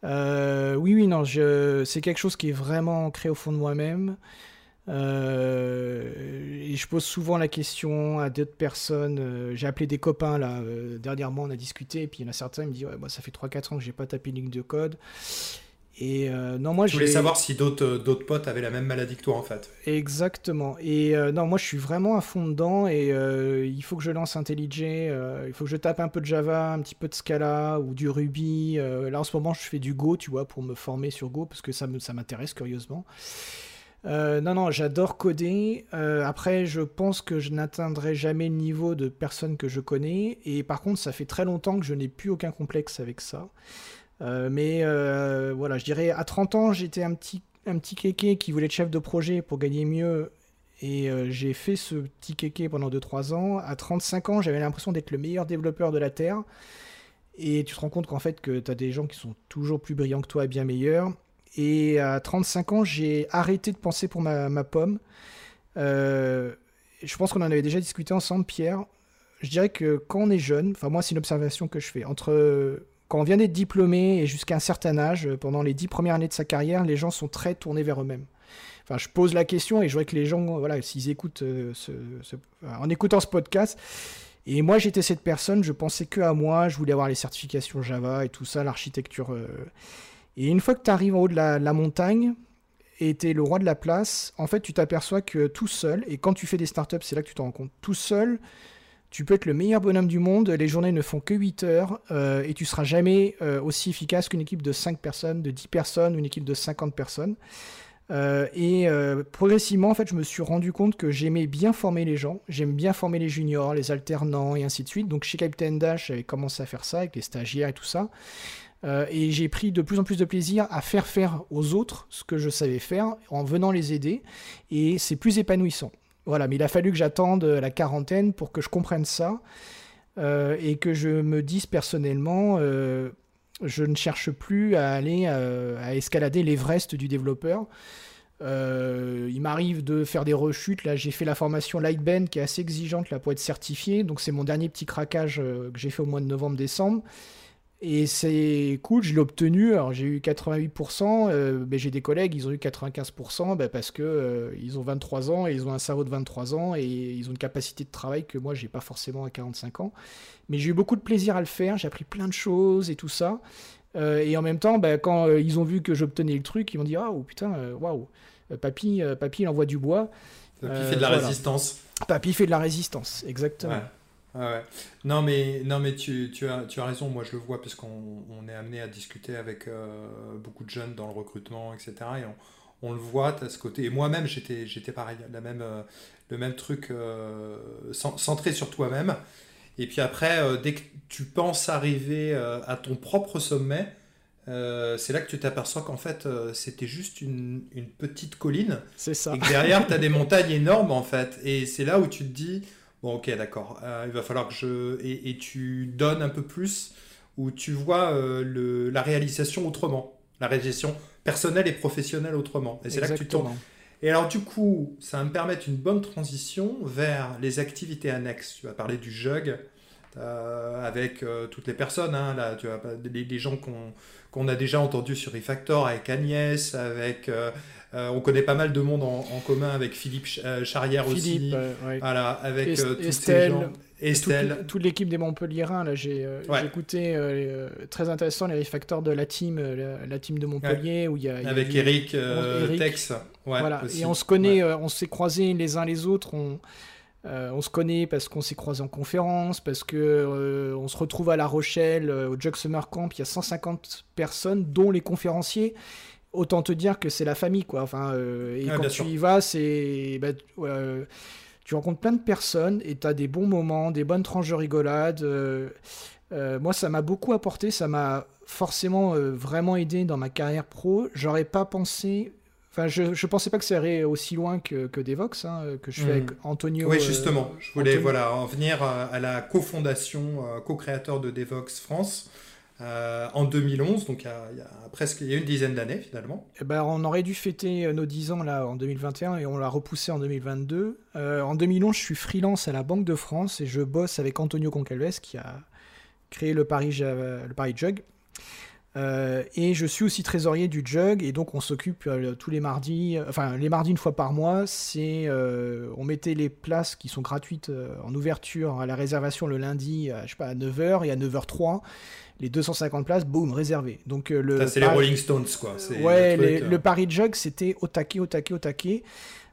oui, oui, non, je... c'est quelque chose qui est vraiment ancré au fond de moi-même. Euh, et je pose souvent la question à d'autres personnes. Euh, j'ai appelé des copains là. Euh, dernièrement, on a discuté. Et puis il y en a certains qui me disent ouais, ça fait 3-4 ans que j'ai pas tapé une ligne de code. Et non, moi je voulais savoir si d'autres d'autres potes avaient la même maladie que toi en fait. Exactement. Et non, moi je suis vraiment à fond dedans. Et il faut que je lance IntelliJ. il faut que je tape un peu de Java, un petit peu de Scala ou du Ruby. là en ce moment, je fais du Go, tu vois, pour me former sur Go parce que ça m'intéresse curieusement. Euh, non, non, j'adore coder. Euh, après, je pense que je n'atteindrai jamais le niveau de personnes que je connais. Et par contre, ça fait très longtemps que je n'ai plus aucun complexe avec ça. Euh, mais voilà, je dirais, à 30 ans, j'étais un petit, un kéké qui voulait être chef de projet pour gagner mieux. Et j'ai fait ce petit kéké pendant 2-3 ans. À 35 ans, j'avais l'impression d'être le meilleur développeur de la Terre. Et tu te rends compte qu'en fait, que tu as des gens qui sont toujours plus brillants que toi et bien meilleurs. Et à 35 ans, j'ai arrêté de penser pour ma, pomme. Euh, je pense qu'on en avait déjà discuté ensemble, Pierre. Je dirais que quand on est jeune, enfin moi c'est une observation que je fais, entre quand on vient d'être diplômé et jusqu'à un certain âge, pendant les dix premières années de sa carrière, les gens sont très tournés vers eux-mêmes. Enfin, je pose la question et je vois que les gens, voilà, s'ils écoutent euh, en écoutant ce podcast, et moi j'étais cette personne, je pensais que à moi, je voulais avoir les certifications Java et tout ça, l'architecture. Euh, et une fois que tu arrives en haut de la, montagne et tu es le roi de la place, en fait, tu t'aperçois que tout seul, et quand tu fais des startups, c'est là que tu te rends compte, tout seul, tu peux être le meilleur bonhomme du monde, les journées ne font que 8 heures, euh, et tu seras jamais euh, aussi efficace qu'une équipe de 5 personnes, de 10 personnes, une équipe de 50 personnes. Euh, et progressivement, en fait, je me suis rendu compte que j'aimais bien former les gens, j'aime bien former les juniors, les alternants et ainsi de suite. Donc chez Captain Dash, j'avais commencé à faire ça avec les stagiaires et tout ça. Euh, et j'ai pris de plus en plus de plaisir à faire faire aux autres ce que je savais faire en venant les aider. Et c'est plus épanouissant. Voilà, mais il a fallu que j'attende la quarantaine pour que je comprenne ça euh, et que je me dise personnellement, euh, je ne cherche plus à aller à escalader l'Everest du développeur. il m'arrive de faire des rechutes. Là, j'ai fait la formation Lightbend qui est assez exigeante là, pour être certifié. Donc, c'est mon dernier petit craquage que j'ai fait au mois de novembre-décembre. Et c'est cool, je l'ai obtenu. Alors j'ai eu 88%, euh, mais j'ai des collègues, ils ont eu 95% bah, parce que euh, ils ont 23 ans et ils ont un cerveau de 23 ans et ils ont une capacité de travail que moi j'ai pas forcément à 45 ans. Mais j'ai eu beaucoup de plaisir à le faire, j'ai appris plein de choses et tout ça. Euh, et en même temps, bah, quand ils ont vu que j'obtenais le truc, ils m'ont dit ah oh, putain, waouh, papy, papy il envoie du bois. Papy fait de la résistance. Papy fait de la résistance, exactement. ouais. Non, mais, non, mais tu, tu, as, tu as raison, moi je le vois, parce qu'on on est amené à discuter avec beaucoup de jeunes dans le recrutement, etc. Et on, on le voit, as ce côté. Et moi-même, j'étais, j'étais pareil, la même, le même truc centré sur toi-même. Et puis après, dès que tu penses arriver à ton propre sommet, euh, c'est là que tu t'aperçois qu'en fait, euh, c'était juste une, petite colline. C'est ça. Et que derrière, tu as des montagnes énormes, en fait. Et c'est là où tu te dis, bon, ok, d'accord, euh, il va falloir que je... Et, tu donnes un peu plus, où tu vois le, la réalisation autrement. La réalisation personnelle et professionnelle autrement. Et c'est là que tu tombes. Et alors, du coup, ça va me permettre une bonne transition vers les activités annexes. Tu vas parler du jug. avec toutes les personnes, hein, là, tu vois, les, les gens qu'on qu'on a déjà entendu sur Refactor avec Agnès, avec euh, euh, on connaît pas mal de monde en, commun avec Philippe euh, Charrière aussi. Voilà, avec tous ces gens. Estelle. Toute, l'équipe des Montpellierins, là, j'ai écouté très intéressant les refactors de la team, la, team de Montpellier, où il y a, avec Eric, Tex. voilà. Et on se connaît, on s'est croisés les uns les autres. On, euh, on se connaît parce qu'on s'est croisé en conférence, parce que euh, on se retrouve à La Rochelle euh, au Jug Summer Camp. Il y a 150 personnes, dont les conférenciers. Autant te dire que c'est la famille, quoi. Enfin, et quand tu y vas, c'est bah, tu rencontres plein de personnes et tu as des bons moments, des bonnes tranches de rigolade. moi, ça m'a beaucoup apporté, ça m'a forcément vraiment aidé dans ma carrière pro. J'aurais pas pensé Enfin, je ne pensais pas que ça irait aussi loin que, que Devox, hein, que je fais avec hmm. Antonio. Oui, justement. je voulais voilà, en venir à, la cofondation, euh, co-créateur de Devox France. Euh, en 2011, donc il y, a, presque il y a une dizaine d'années finalement. Eh ben, on aurait dû fêter euh, nos 10 ans là en 2021 et on l'a repoussé en 2022. en 2011, je suis freelance à la Banque de France et je bosse avec Antonio Concalves qui a créé le Paris, le Paris Jug. Euh, et je suis aussi trésorier du Jug, et donc on s'occupe euh, tous les mardis, euh, enfin les mardis une fois par mois, c'est on mettait les places qui sont gratuites en ouverture à la réservation le lundi, à, à 9h et à 9h03, les 250 places, boum, réservées. Donc le Ça c'est les Rolling Stones quoi. Ouais, le, le Paris Jug c'était au taquet, au taquet, au taquet.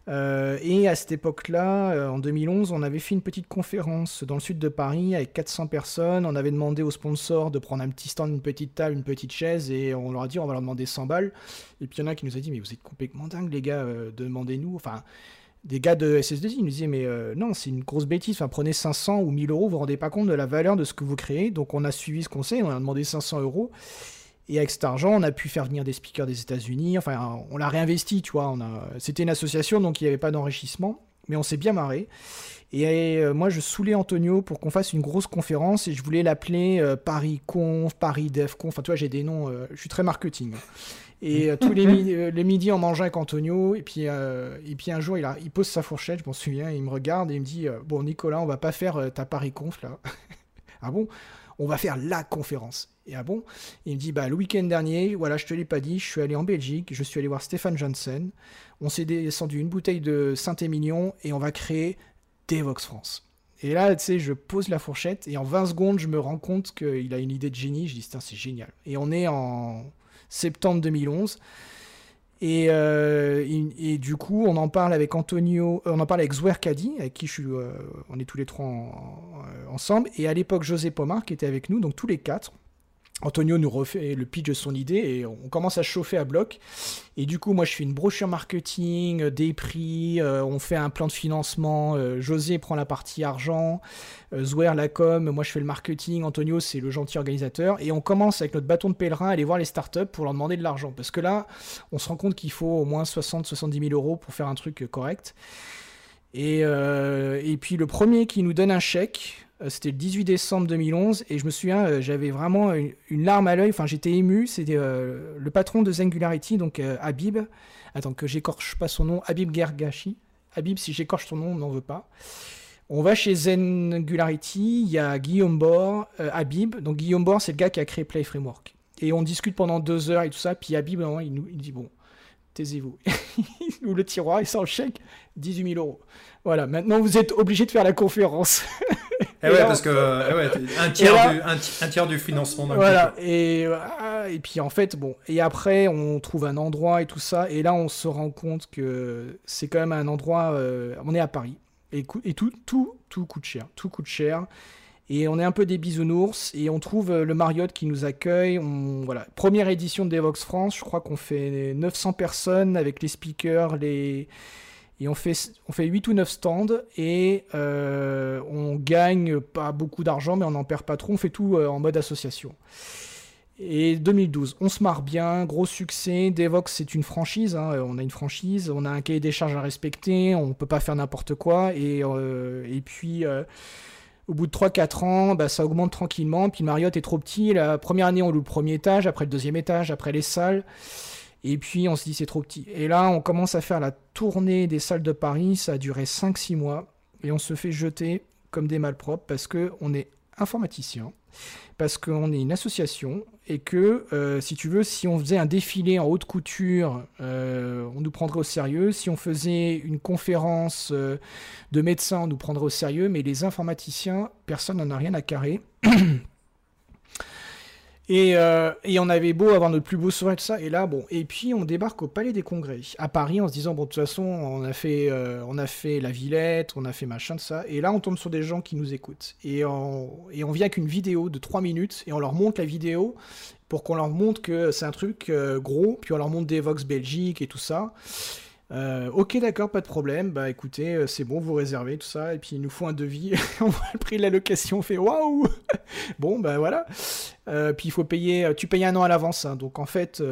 Euh, et à cette époque-là, euh, en 2011, on avait fait une petite conférence dans le sud de Paris avec 400 personnes. On avait demandé aux sponsors de prendre un petit stand, une petite table, une petite chaise, et on leur a dit on va leur demander 100 balles. Et puis il y en a qui nous a dit mais vous êtes complètement dingue les gars, euh, demandez-nous. Enfin, des gars de SS2I nous disaient mais non c'est une grosse bêtise. Enfin prenez 500 ou 1000 euros, vous vous rendez pas compte de la valeur de ce que vous créez. Donc on a suivi ce conseil, on a demandé 500 euros. Et avec cet argent, on a pu faire venir des speakers des États-Unis. Enfin, on l'a réinvesti, tu vois. A... C'était une association, donc il n'y avait pas d'enrichissement. Mais on s'est bien marré. Et euh, moi, je saoulais Antonio pour qu'on fasse une grosse conférence et je voulais l'appeler euh, Paris Conf, Paris Dev Conf. Enfin, tu vois, j'ai des noms. Euh, je suis très marketing. Et tous les, les, midis, on mangeait avec Antonio. Et puis, et puis un jour, il, a, il pose sa fourchette, je m'en souviens. Il me regarde et il me dit Bon, Nicolas, on va pas faire ta Paris Conf là. ah bon? On va faire la conférence. Et ah bon? Il me dit bah le week-end dernier, voilà, je te l'ai pas dit, je suis allé en Belgique, je suis allé voir Stéphane Johnson. On s'est descendu une bouteille de Saint-Émilion et on va créer Devox France. Et là, tu sais, je pose la fourchette et en 20 secondes, je me rends compte qu'il a une idée de génie. Je dis, c'est génial. Et on est en septembre 2011. Euh, et, du coup, on en parle avec Antonio, euh, on en parle avec Zouer Kadi, avec qui euh, on est tous les trois ensemble. Et à l'époque, José Pomar qui était avec nous, donc tous les quatre. Antonio nous refait le pitch de son idée et on commence à chauffer à bloc. Et du coup, moi, je fais une brochure marketing, euh, des prix, euh, on fait un plan de financement. Euh, José prend la partie argent, Zouer la com, moi je fais le marketing, Antonio c'est le gentil organisateur. Et on commence avec notre bâton de pèlerin à aller voir les startups pour leur demander de l'argent. Parce que là, on se rend compte qu'il faut au moins 60-70 000 euros pour faire un truc correct. Et, puis le premier qui nous donne un chèque, euh, c'était le 18 décembre 2011 et je me souviens, euh, j'avais vraiment une, larme à l'œil. Enfin, j'étais ému. C'était euh, le patron de Singularity, donc Habib. Attends que j'écorche pas son nom. Habib Gergashi. Habib, si j'écorche son nom, on n'en veut pas. On va chez Singularity. Il y a Guillaume Bor, Habib. Donc Guillaume Bor, c'est le gars qui a créé Play Framework. Et on discute pendant deux heures et tout ça. Puis Habib, il nous il dit bon, taisez-vous. ouvre le tiroir, il sort le chèque, 18 000 euros. Voilà, maintenant vous êtes obligé de faire la conférence. Eh ouais, parce que eh un, tiers du, un, tiers du financement. Voilà, et, ah, et puis en fait, bon, et après on trouve un endroit et tout ça, et là on se rend compte que c'est quand même un endroit, euh, on est à Paris, Et, et tout, tout, tout coûte cher. Tout coûte cher. Et on est un peu des bisounours et on trouve euh, le Marriott qui nous accueille. On, voilà. Première édition de Devox France, je crois qu'on fait 900 personnes avec les speakers, les... et on fait, on fait 8 ou 9 stands et euh, on gagne pas beaucoup d'argent mais on n'en perd pas trop. On fait tout euh, en mode association. Et 2012, on se marre bien, gros succès. Devox, c'est une franchise. Hein, on a une franchise, on a un cahier des charges à respecter, on ne peut pas faire n'importe quoi. Et, et puis, au bout de 3-4 ans, bah, ça augmente tranquillement. Puis est trop petit. La première année, on loue le premier étage, après le deuxième étage, après les salles. Et puis on se dit c'est trop petit. Et là, on commence à faire la tournée des salles de Paris. Ça a duré 5-6 mois. Et on se fait jeter comme des malpropres parce qu'on est informaticien parce qu'on est une association et que, euh, si tu veux, si on faisait un défilé en haute couture, euh, on nous prendrait au sérieux. Si on faisait une conférence euh, de médecins, on nous prendrait au sérieux. Mais les informaticiens, personne n'en a rien à carrer. Euh, et, on avait beau avoir notre plus beau sourire et tout ça, et là, bon, et puis on débarque au Palais des Congrès, à Paris, en se disant, bon, de toute façon, on a fait, euh, on a fait la Villette, on a fait machin, de ça, et là, on tombe sur des gens qui nous écoutent. Et on, et on vient avec une vidéo de 3 minutes, et on leur montre la vidéo, pour qu'on leur montre que c'est un truc euh, gros, puis on leur montre des Vox Belgique et tout ça. Ok, d'accord, pas de problème. Bah écoutez, c'est bon, vous réservez tout ça. Et puis il nous faut un devis. on voit le prix de la location, on fait waouh Bon, bah voilà. Euh, puis il faut payer, tu payes un an à l'avance. Hein. donc en fait,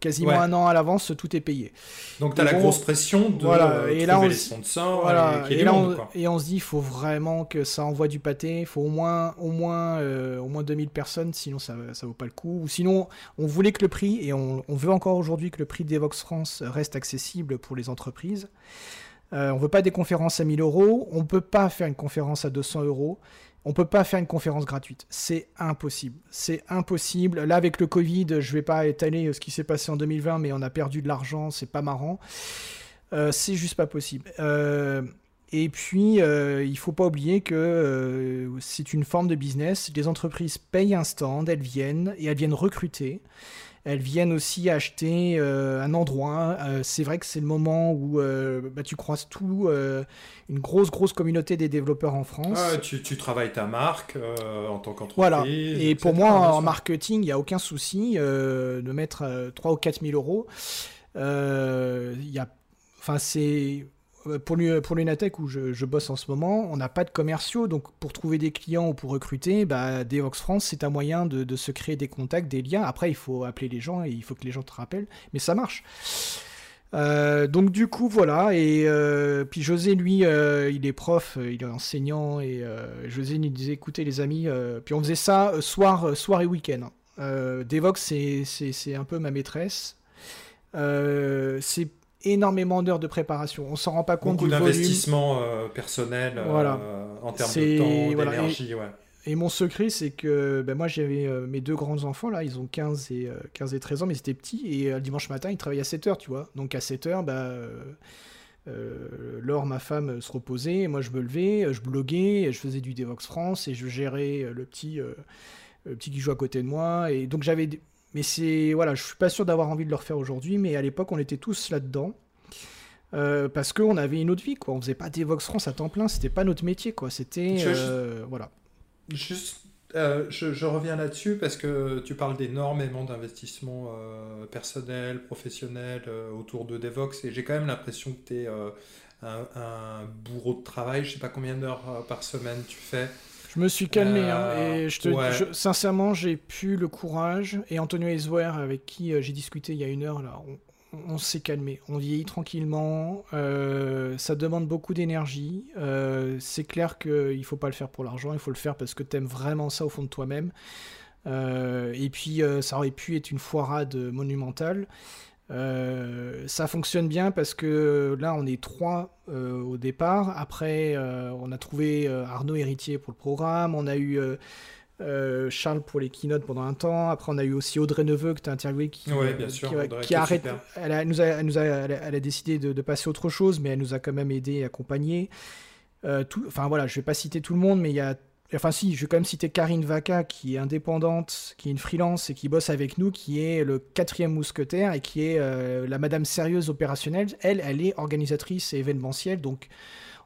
quasiment un an à l'avance, tout est payé. Donc tu as la grosse pression de voilà. et là, on, les sponsors. Voilà. Et, là, on, et on se dit, il faut vraiment que ça envoie du pâté. Il faut au moins, au moins, au moins 2000 personnes, sinon ça, ça vaut pas le coup. Ou sinon, on voulait que le prix, et on, on veut encore aujourd'hui que le prix d'Evox France reste accessible pour les entreprises. Euh, on ne veut pas des conférences à 1000 euros, on ne peut pas faire une conférence à 200 euros, on peut pas faire une conférence gratuite. C'est impossible. C'est impossible. Là, avec le Covid, je vais pas étaler ce qui s'est passé en 2020, mais on a perdu de l'argent, c'est pas marrant. Euh, c'est juste pas possible. Euh, et puis, il il faut pas oublier que c'est une forme de business. Les entreprises payent un stand, elles viennent et elles viennent recruter. Elles viennent aussi acheter euh, un endroit. Euh, c'est vrai que c'est le moment où euh, bah, tu croises tout, une grosse, grosse communauté des développeurs en France. tu, tu, travailles ta marque en tant qu'entreprise. Voilà. Et pour moi, en marketing, il n'y a aucun souci de mettre 3 ou 4 000 euros. Il y a... Enfin, c'est pour, pour l'Unatech où je, bosse en ce moment, on n'a pas de commerciaux, donc pour trouver des clients ou pour recruter, bah, Devox France, c'est un moyen de, se créer des contacts, des liens. Après, il faut appeler les gens et il faut que les gens te rappellent, mais ça marche. Euh, donc du coup voilà et euh, puis José lui il est prof il est enseignant et José nous disait écoutez les amis puis on faisait ça soir soir et week-end Devox c'est un peu ma maîtresse c'est énormément d'heures de préparation. On s'en rend pas compte Beaucoup d'investissement euh, personnel euh, en termes de temps, d'énergie. Et, mon secret, c'est que ben moi, j'avais euh, mes deux grands-enfants, là, ils ont 15 et, 15 et 13 ans, mais ils étaient petits. Et le dimanche matin, ils travaillaient à 7 heures, tu vois. Donc à 7 heures, bah, Laure, ma femme, se reposait. Moi, je me levais, je bloguais, je faisais du Devox France et je gérais le petit, le petit qui joue à côté de moi. Et donc j'avais mais c'est voilà, je suis pas sûr d'avoir envie de le refaire aujourd'hui, mais à l'époque on était tous là-dedans. Euh, parce qu'on avait une autre vie, quoi. On faisait pas des Vox France à temps plein, c'était pas notre métier, quoi. C'était. Euh, voilà. Juste, euh, je, reviens là-dessus parce que tu parles d'énormément d'investissements personnels, professionnels autour de Devox et j'ai quand même l'impression que tu es un, un, bourreau de travail. Je sais pas combien d'heures par semaine tu fais. Je me suis calmé hein, et je te, sincèrement, j'ai pu le courage. Et Antonio Eswer, avec qui euh, j'ai discuté il y a une heure, là, on, s'est calmé. On vieillit tranquillement. Euh, ça demande beaucoup d'énergie. Euh, c'est clair qu'il ne faut pas le faire pour l'argent. Il faut le faire parce que tu aimes vraiment ça au fond de toi-même. et puis, ça aurait pu être une foirade monumentale. Euh, ça fonctionne bien parce que là, on est trois euh, au départ. Après, euh, on a trouvé Arnaud Héritier pour le programme. On a eu Charles pour les keynotes pendant un temps. Après, on a eu aussi Audrey Neveu que tu as interviewé qui, qui, arrête. Elle a, nous a, nous a, elle a, décidé de, de, passer autre chose, mais elle nous a quand même aidé et accompagné. enfin voilà, je vais pas citer tout le monde, mais il y a Enfin, si, je vais quand même citer Karine Vaca, qui est indépendante, qui est une freelance et qui bosse avec nous, qui est le quatrième mousquetaire et qui est euh, la madame sérieuse opérationnelle. Elle, elle est organisatrice et événementielle, donc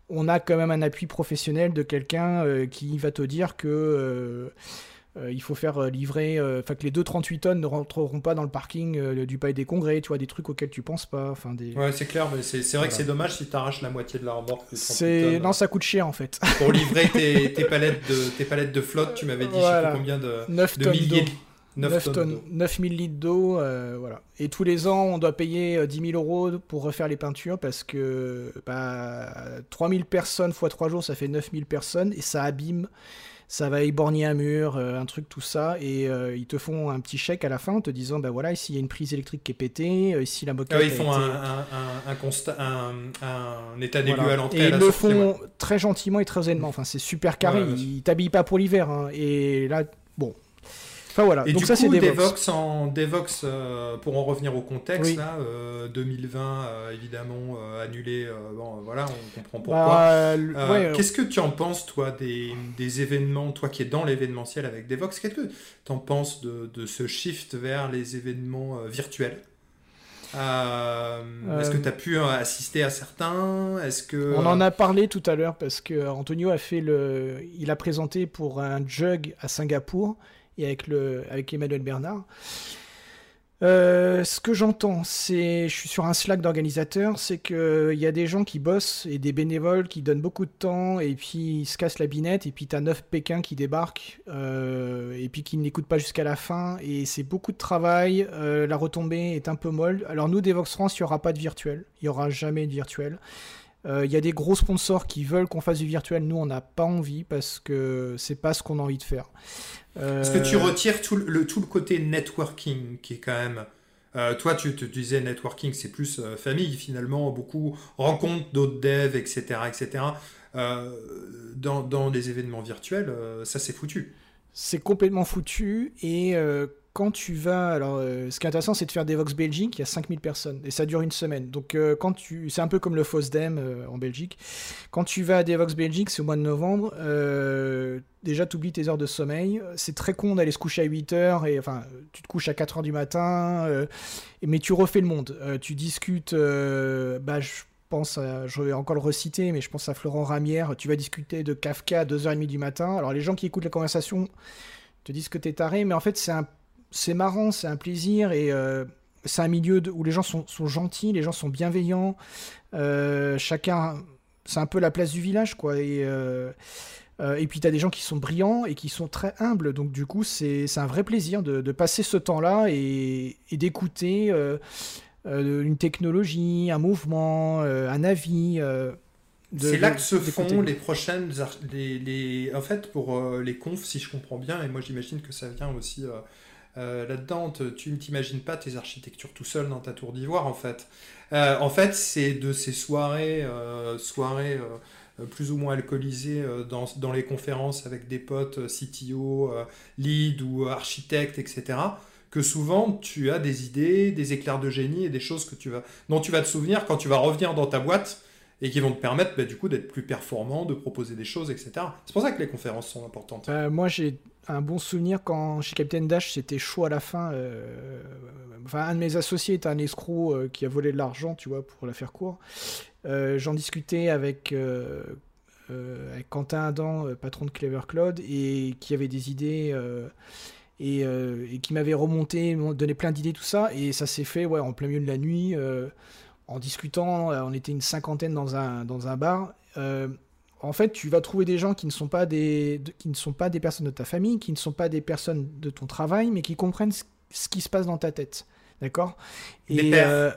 on a quand même un appui professionnel de quelqu'un qui va te dire que euh, il faut faire euh, livrer, euh, enfin que les 2,38 tonnes ne rentreront pas dans le parking du Palais des Congrès, tu vois, des trucs auxquels tu penses pas. Enfin, des... Ouais, c'est clair, mais c'est vrai que c'est dommage si tu arraches la moitié de la remorque. C'est Non, ça coûte cher en fait. Pour livrer tes, tes, palettes, de, tes palettes de flotte, tu m'avais dit, voilà. combien de, 9 de milliers 9, tonnes, 9000 litres d'eau, voilà. Et tous les ans, on doit payer 10 000 euros pour refaire les peintures parce que bah, 3000 personnes x 3 jours, ça fait 9000 personnes et ça abîme ça va éborgner un mur, euh, un truc, tout ça, et euh, ils te font un petit chèque à la fin en te disant, ben voilà, ici il y a une prise électrique qui est pétée, euh, ici la moquette. Ah ils font un, un, constat, un, état des lieux à l'entrée. Et ils le font très gentiment et très aisément. Enfin, c'est super carré. ils t'habillent pas pour l'hiver. Hein. Et là, bon, voilà. Et Donc du ça, Devox. en Devox, euh, pour en revenir au contexte, là, 2020 euh, euh, évidemment annulé. bon, voilà, on comprend pourquoi. Bah, qu'est-ce que tu en penses, toi, des, des, événements, toi qui es dans l'événementiel avec Devox, qu'est-ce que tu en penses de, de, ce shift vers les événements virtuels? Est-ce que tu as pu assister à certains? Est-ce que on en a parlé tout à l'heure parce que Antonio a fait le, il a présenté pour un jug à Singapour et avec, le, avec Emmanuel Bernard. Euh, ce que j'entends, c'est, je suis sur un Slack d'organisateurs, c'est qu'il y a des gens qui bossent et des bénévoles qui donnent beaucoup de temps et puis ils se cassent la binette et puis tu as neuf Pékin qui débarquent euh, et puis qui n'écoutent pas jusqu'à la fin et c'est beaucoup de travail, euh, la retombée est un peu molle. Alors nous, Devox France, il n'y aura pas de virtuel, il n'y aura jamais de virtuel. Il y a des gros sponsors qui veulent qu'on fasse du virtuel, nous on n'a pas envie parce que c'est pas ce qu'on a envie de faire. Est-ce que tu euh, retires tout le, tout le côté networking qui est quand même. Euh, toi, tu te disais networking, c'est plus euh, famille finalement, beaucoup rencontres d'autres devs, etc. etc. dans, dans des événements virtuels, ça c'est foutu. C'est complètement foutu et quand tu vas, alors euh, ce qui est intéressant, c'est de faire des Vox Belgique, il y a 5000 personnes et ça dure une semaine. Donc euh, quand tu, c'est un peu comme le FOSDEM euh, en Belgique. Quand tu vas à des Vox Belgique, c'est au mois de novembre. déjà, tu oublies tes heures de sommeil. C'est très con d'aller se coucher à 8 heures et enfin, tu te couches à 4 heures du matin, mais tu refais le monde. tu discutes, bah je pense, je vais encore le reciter, mais je pense à Florent Ramière. Tu vas discuter de Kafka à 2h30 du matin. Alors les gens qui écoutent la conversation te disent que t'es taré, mais en fait c'est un c'est marrant, c'est un plaisir et euh, c'est un milieu où les gens sont, gentils, les gens sont bienveillants. Euh, chacun, c'est un peu la place du village, quoi. Et, euh, et puis tu as des gens qui sont brillants et qui sont très humbles. Donc du coup, c'est un vrai plaisir de, passer ce temps-là et, d'écouter une technologie, un mouvement, un avis. C'est là que se font les prochaines. Les, en fait, pour les confs, si je comprends bien, et moi j'imagine que ça vient aussi euh, là-dedans, tu ne t'imagines pas tes architectures tout seul dans ta tour d'ivoire, en fait. Euh, en fait, c'est de ces soirées, euh, soirées plus ou moins alcoolisées dans, dans, les conférences avec des potes CTO, lead ou architectes, etc., que souvent tu as des idées, des éclairs de génie et des choses que tu vas, dont tu vas te souvenir quand tu vas revenir dans ta boîte et qui vont te permettre bah, du coup d'être plus performant, de proposer des choses, etc. C'est pour ça que les conférences sont importantes. moi, j'ai un bon souvenir quand chez Captain Dash c'était chaud à la fin. Euh, enfin, un de mes associés est un escroc euh, qui a volé de l'argent, tu vois, pour la faire court. Euh, j'en discutais avec, avec Quentin Adam, patron de Clever Cloud, et qui avait des idées. Et, et, qui m'avait remonté, donné plein d'idées, tout ça, et ça s'est fait ouais, en plein milieu de la nuit, en discutant, on était une cinquantaine dans un, dans un bar, en fait, tu vas trouver des gens qui ne sont pas des, qui ne sont pas des personnes de ta famille, qui ne sont pas des personnes de ton travail, mais qui comprennent ce, qui se passe dans ta tête. D'accord? Des pères. Euh,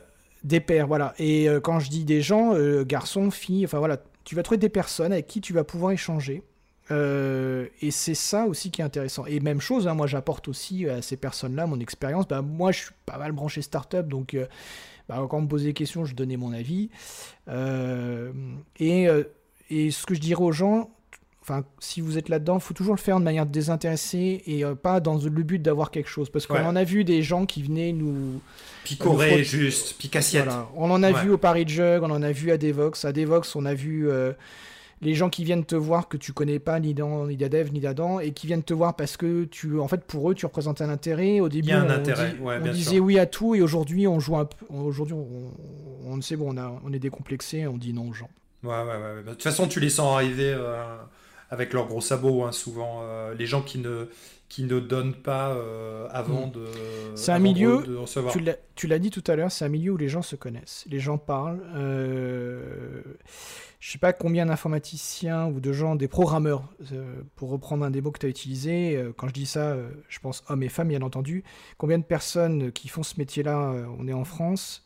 des pères, voilà. Et euh, quand je dis des gens, euh, garçons, filles, enfin voilà, tu vas trouver des personnes avec qui tu vas pouvoir échanger. et c'est ça aussi qui est intéressant. Et même chose, hein, moi j'apporte aussi à ces personnes-là mon expérience. Bah, moi je suis pas mal branché startup, donc bah, quand on me posait des questions, je donnais mon avis. et et ce que je dirais aux gens, enfin, si vous êtes là-dedans, il faut toujours le faire de manière désintéressée et euh, pas dans le but d'avoir quelque chose. Parce qu'on en a vu des gens qui venaient nous. Picorer, juste, picassiette. Voilà. On en a vu au Paris Jug, on en a vu à Devox. À Devox, on a vu. Euh, les gens qui viennent te voir que tu connais pas ni dans ni d'Adev ni d'Adam et qui viennent te voir parce que tu en fait pour eux tu représentes un intérêt au début un on, intérêt. on disait oui à tout et aujourd'hui on joue un peu aujourd'hui on, on sait bon on, a, on est décomplexé on dit non aux gens Ouais, ouais, ouais. De toute façon, tu les sens arriver avec leurs gros sabots, hein, souvent. les gens qui ne, qui ne donnent pas avant mm. de. C'est un milieu. Tu l'as dit tout à l'heure, c'est un milieu où les gens se connaissent. Les gens parlent. Euh, je sais pas combien d'informaticiens ou de gens, des programmeurs, euh, pour reprendre un des mots que tu as utilisé, euh, quand je dis ça, euh, je pense hommes et femmes, bien entendu, combien de personnes qui font ce métier-là, on est en France,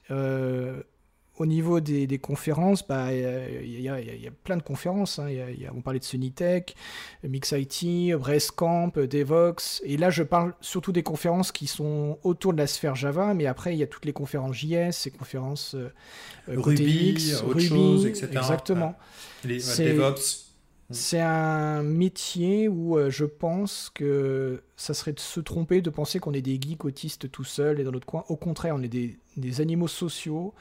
au niveau des, conférences, bah, il y, a plein de conférences. Hein. on parlait de Sunitech, MixIT, Brestcamp, Devox. Et là, je parle surtout des conférences qui sont autour de la sphère Java. Mais après, il y a toutes les conférences JS, les conférences euh, Ruby, autre chose, etc. Exactement. Les DevOps. C'est un métier où euh, je pense que ça serait de se tromper de penser qu'on est des geeks autistes tout seuls et dans notre coin. Au contraire, on est des, des animaux sociaux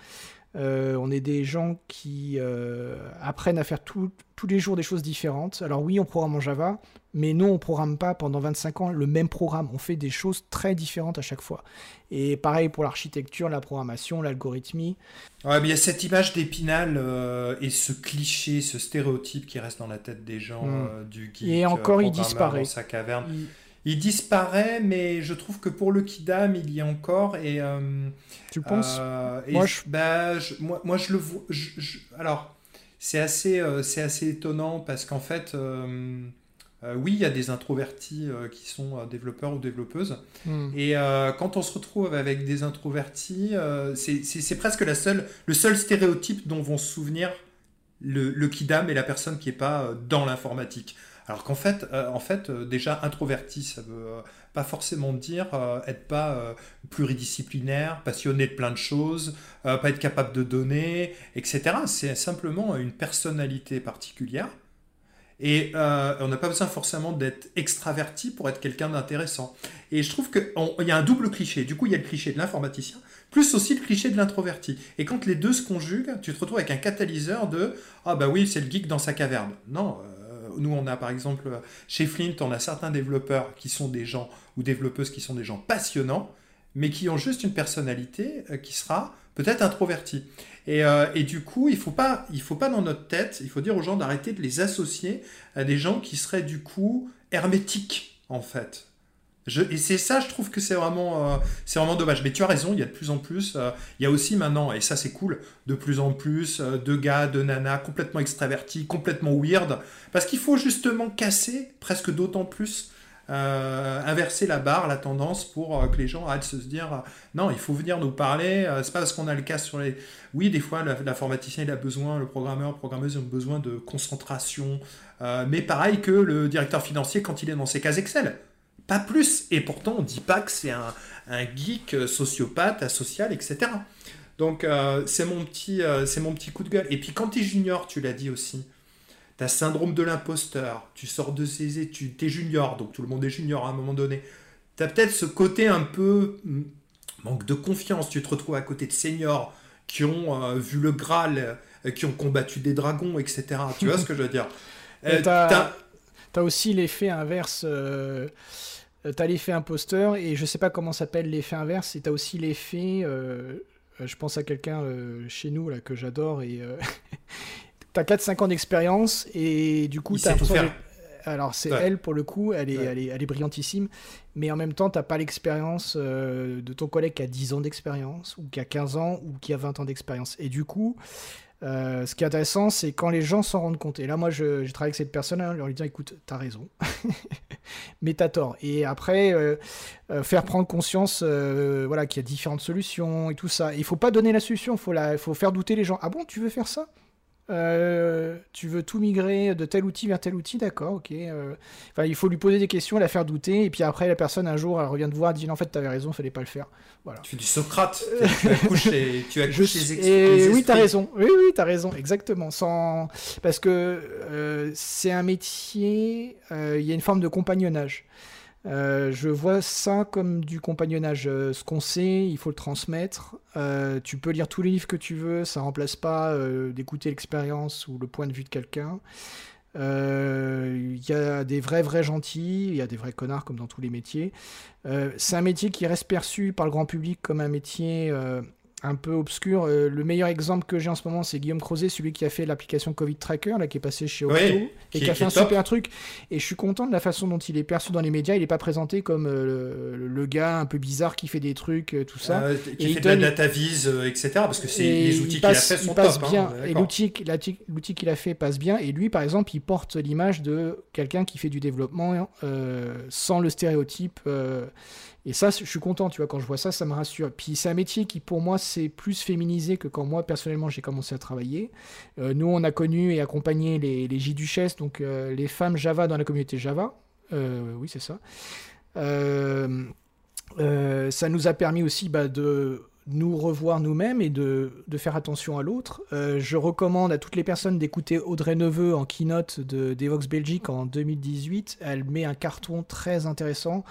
euh, on est des gens qui euh, apprennent à faire tous les jours des choses différentes. Alors oui, on programme en Java, mais nous, on programme pas pendant 25 ans le même programme. On fait des choses très différentes à chaque fois. Et pareil pour l'architecture, la programmation, l'algorithmie. Ouais, mais il y a cette image d'épinal euh, et ce cliché, ce stéréotype qui reste dans la tête des gens hmm. du geek. Et encore, il disparaît. Dans sa caverne il disparaît, mais je trouve que pour le Kidam, il y a encore. Et, euh, tu penses euh, moi, je... Bah, moi, moi, je le vois. alors, c'est assez, euh, c'est assez étonnant parce qu'en fait, oui, il y a des introvertis qui sont développeurs ou développeuses. Hmm. Et quand on se retrouve avec des introvertis, c'est presque la seule, le seul stéréotype dont vont se souvenir le, le Kidam et la personne qui n'est pas dans l'informatique. Alors qu'en fait, euh, en fait euh, déjà introverti, ça veut euh, pas forcément dire être pas pluridisciplinaire, passionné de plein de choses, pas être capable de donner, etc. C'est simplement une personnalité particulière. Et on n'a pas besoin forcément d'être extraverti pour être quelqu'un d'intéressant. Et je trouve qu'il y a un double cliché. Du coup, il y a le cliché de l'informaticien, plus aussi le cliché de l'introverti. Et quand les deux se conjuguent, tu te retrouves avec un catalyseur de Ah bah oui, c'est le geek dans sa caverne. Non, nous, on a par exemple, chez Flint, on a certains développeurs qui sont des gens, ou développeuses qui sont des gens passionnants, mais qui ont juste une personnalité euh, qui sera peut-être introvertie. Et, euh, et, du coup, il faut, il faut pas dans notre tête, il faut dire aux gens d'arrêter de les associer à des gens qui seraient du coup hermétiques, en fait et c'est ça, je trouve que c'est vraiment, euh, c'est vraiment dommage. Mais tu as raison, il y a de plus en plus, euh, il y a aussi maintenant, et ça c'est cool, de plus en plus euh, de gars, de nanas complètement extravertis, complètement weird, parce qu'il faut justement casser, presque d'autant plus, inverser la barre, la tendance pour que les gens arrêtent de se dire non, il faut venir nous parler. c'est pas parce qu'on a le cas sur les. Oui, des fois, l'informaticien il a besoin, le programmeur, programmeuse ont besoin de concentration, mais pareil que le directeur financier quand il est dans ses cases Excel. Pas plus. Et pourtant, on dit pas que c'est un, geek euh, sociopathe, asocial, etc. Donc, euh, c'est mon, petit, euh, c'est mon petit coup de gueule. Et puis, quand tu es junior, tu l'as dit aussi, tu as syndrome de l'imposteur. Tu sors de ces études, tu es junior, donc tout le monde est junior à un moment donné. Tu as peut-être ce côté un peu hmm, manque de confiance. Tu te retrouves à côté de seniors qui ont vu le Graal, qui ont combattu des dragons, etc. Tu vois ce que je veux dire? Tu as... aussi l'effet inverse. Euh, t'as l'effet imposteur, et je sais pas comment s'appelle l'effet inverse, et t'as aussi l'effet, euh, euh, je pense à quelqu'un chez nous là que j'adore, et t'as 4-5 ans d'expérience, et du coup t'as Alors c'est elle pour le coup, elle est, elle est, elle, est, brillantissime, mais en même temps t'as pas l'expérience de ton collègue qui a 10 ans d'expérience, ou qui a 15 ans, ou qui a 20 ans d'expérience. Et du coup, euh, ce qui est intéressant, c'est quand les gens s'en rendent compte. Et là, moi, j'ai travaillé avec cette personne, en lui disant écoute, t'as raison, mais t'as tort. Et après, euh, euh, faire prendre conscience voilà, qu'il y a différentes solutions et tout ça. Il faut pas donner la solution, il faut, faut faire douter les gens. Ah bon, tu veux faire ça? Euh, tu veux tout migrer de tel outil vers tel outil, d'accord, ok. Euh. Il faut lui poser des questions, la faire douter, et puis après, la personne, un jour, elle revient te voir, dit en fait, t'avais raison, fallait pas le faire. Voilà. Tu fais du Socrate, tu accouches les, tu accouches les, Oui, t'as raison, oui, oui, t'as raison, exactement. Sans... Parce que euh, c'est un métier, il y a une forme de compagnonnage. Euh, je vois ça comme du compagnonnage. Euh, ce qu'on sait, il faut le transmettre. Euh, tu peux lire tous les livres que tu veux, ça remplace pas d'écouter l'expérience ou le point de vue de quelqu'un. Il y a des vrais vrais gentils, il y a des vrais connards comme dans tous les métiers. c'est un métier qui reste perçu par le grand public comme un métier un peu obscur. Euh, le meilleur exemple que j'ai en ce moment, c'est Guillaume Crozet, celui qui a fait l'application Covid Tracker, là, qui est passé chez Octo, et qui, a fait un super truc. Et je suis content de la façon dont il est perçu dans les médias. Il n'est pas présenté comme euh, le, gars un peu bizarre qui fait des trucs, tout ça. qui et fait de la data vise, etc. Parce que c'est les outils qu'il a fait sont passe top, hein, bien. et l'outil qu'il a fait passe bien. Et lui, par exemple, il porte l'image de quelqu'un qui fait du développement sans le stéréotype. Et ça, je suis content, tu vois, quand je vois ça, ça me rassure. Puis c'est un métier qui, pour moi, c'est plus féminisé que quand moi, personnellement, j'ai commencé à travailler. Euh, nous, on a connu et accompagné les, les J-Duchesses, donc euh, les femmes Java dans la communauté Java. Euh, oui, c'est ça. ça nous a permis aussi bah, de nous revoir nous-mêmes et de, de, faire attention à l'autre. je recommande à toutes les personnes d'écouter Audrey Neveu en keynote de Devox Belgique en 2018. Elle met un carton très intéressant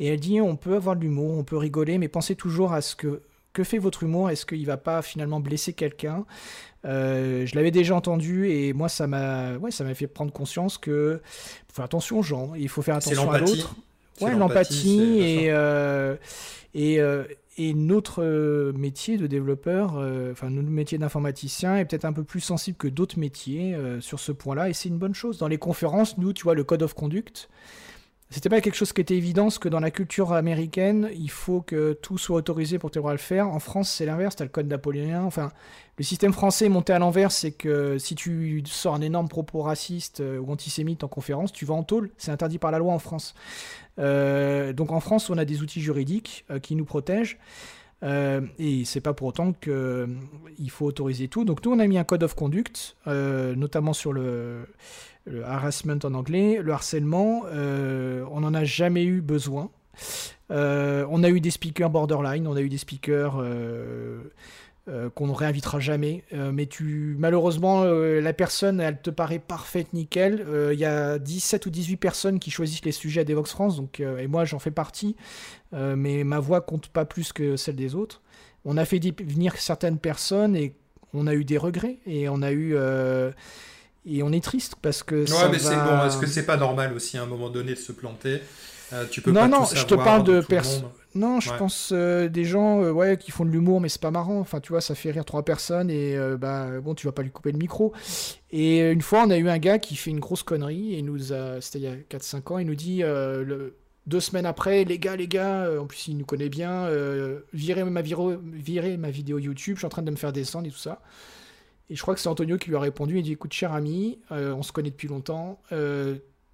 et elle dit on peut avoir de l'humour, on peut rigoler, mais pensez toujours à ce que que fait votre humour Est-ce qu'il va pas finalement blesser quelqu'un? Euh, Je l'avais déjà entendu et moi ça m'a ouais, ça m'a fait prendre conscience que faut faire attention aux gens, il faut faire attention à l'autre. Ouais, l'empathie et euh, et euh, et notre métier de développeur, enfin notre métier d'informaticien est peut-être un peu plus sensible que d'autres métiers sur ce point-là, et c'est une bonne chose. Dans les conférences, nous, tu vois, le code of conduct, c'était pas quelque chose qui était évident, parce que dans la culture américaine, il faut que tout soit autorisé pour te le faire. En France, c'est l'inverse, t'as le code napoléonien. Enfin, le système français monté à l'envers, c'est que si tu sors un énorme propos raciste euh, ou antisémite en conférence, tu vas en tôle. C'est interdit par la loi en France. Euh, donc en France, on a des outils juridiques euh, qui nous protègent. Euh, et c'est pas pour autant qu'il faut autoriser tout. Donc nous, on a mis un code of conduct, notamment sur le, le harassment en anglais, le harcèlement, on n'en a jamais eu besoin. On a eu des speakers borderline, on a eu des speakers euh, qu'on ne réinvitera jamais. mais tu, malheureusement, la personne, elle te paraît parfaite, nickel. Il y a 17 ou 18 personnes qui choisissent les sujets à Devox France, donc, et moi j'en fais partie. mais ma voix compte pas plus que celle des autres. On a fait venir certaines personnes et on a eu des regrets et on a eu et on est triste parce que. Ouais, mais c'est bon. Est-ce que c'est pas normal aussi à un moment donné de se planter? Euh, Tu peux non, pas non, tout je te parle de personnes. Non, je pense euh, des gens euh, ouais, qui font de l'humour, mais c'est pas marrant. Enfin, tu vois, ça fait rire trois personnes et bah, bon, tu vas pas lui couper le micro. Et une fois, on a eu un gars qui fait une grosse connerie et nous a, c'était il y a 4-5 ans, il nous dit le, deux semaines après, les gars, les gars, en plus il nous connaît bien, virez, ma virez ma vidéo YouTube, je suis en train de me faire descendre et tout ça. Et je crois que c'est Antonio qui lui a répondu. Il dit Écoute, cher ami, euh, on se connaît depuis longtemps.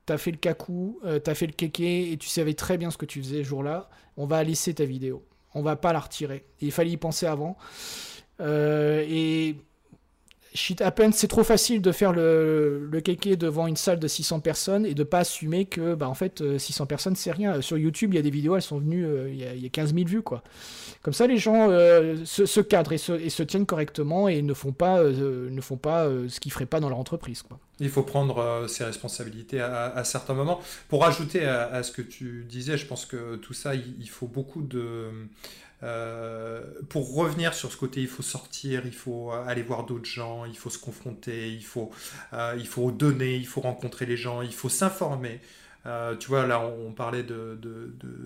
Euh, t'as fait le cacou, euh, t'as fait le kéké, et tu savais très bien ce que tu faisais ce jour-là. On va laisser ta vidéo. On va pas la retirer. il fallait y penser avant. et shit happens, c'est trop facile de faire le, le kéké devant une salle de 600 personnes et de pas assumer que, bah, en fait, 600 personnes, c'est rien. Sur YouTube, il y a des vidéos, elles sont venues, il y, a, il y a 15 000 vues, quoi. Comme ça, les gens euh, se, cadrent et se, tiennent correctement et ne font pas, euh, ne font pas euh, ce qu'ils feraient pas dans leur entreprise. Quoi. Il faut prendre ses responsabilités à, certains moments. Pour ajouter à, ce que tu disais, je pense que tout ça, il, faut beaucoup de... pour revenir sur ce côté, il faut sortir, il faut aller voir d'autres gens, il faut se confronter, il faut, il faut donner, il faut rencontrer les gens, il faut s'informer. Euh, tu vois, là, on, parlait de,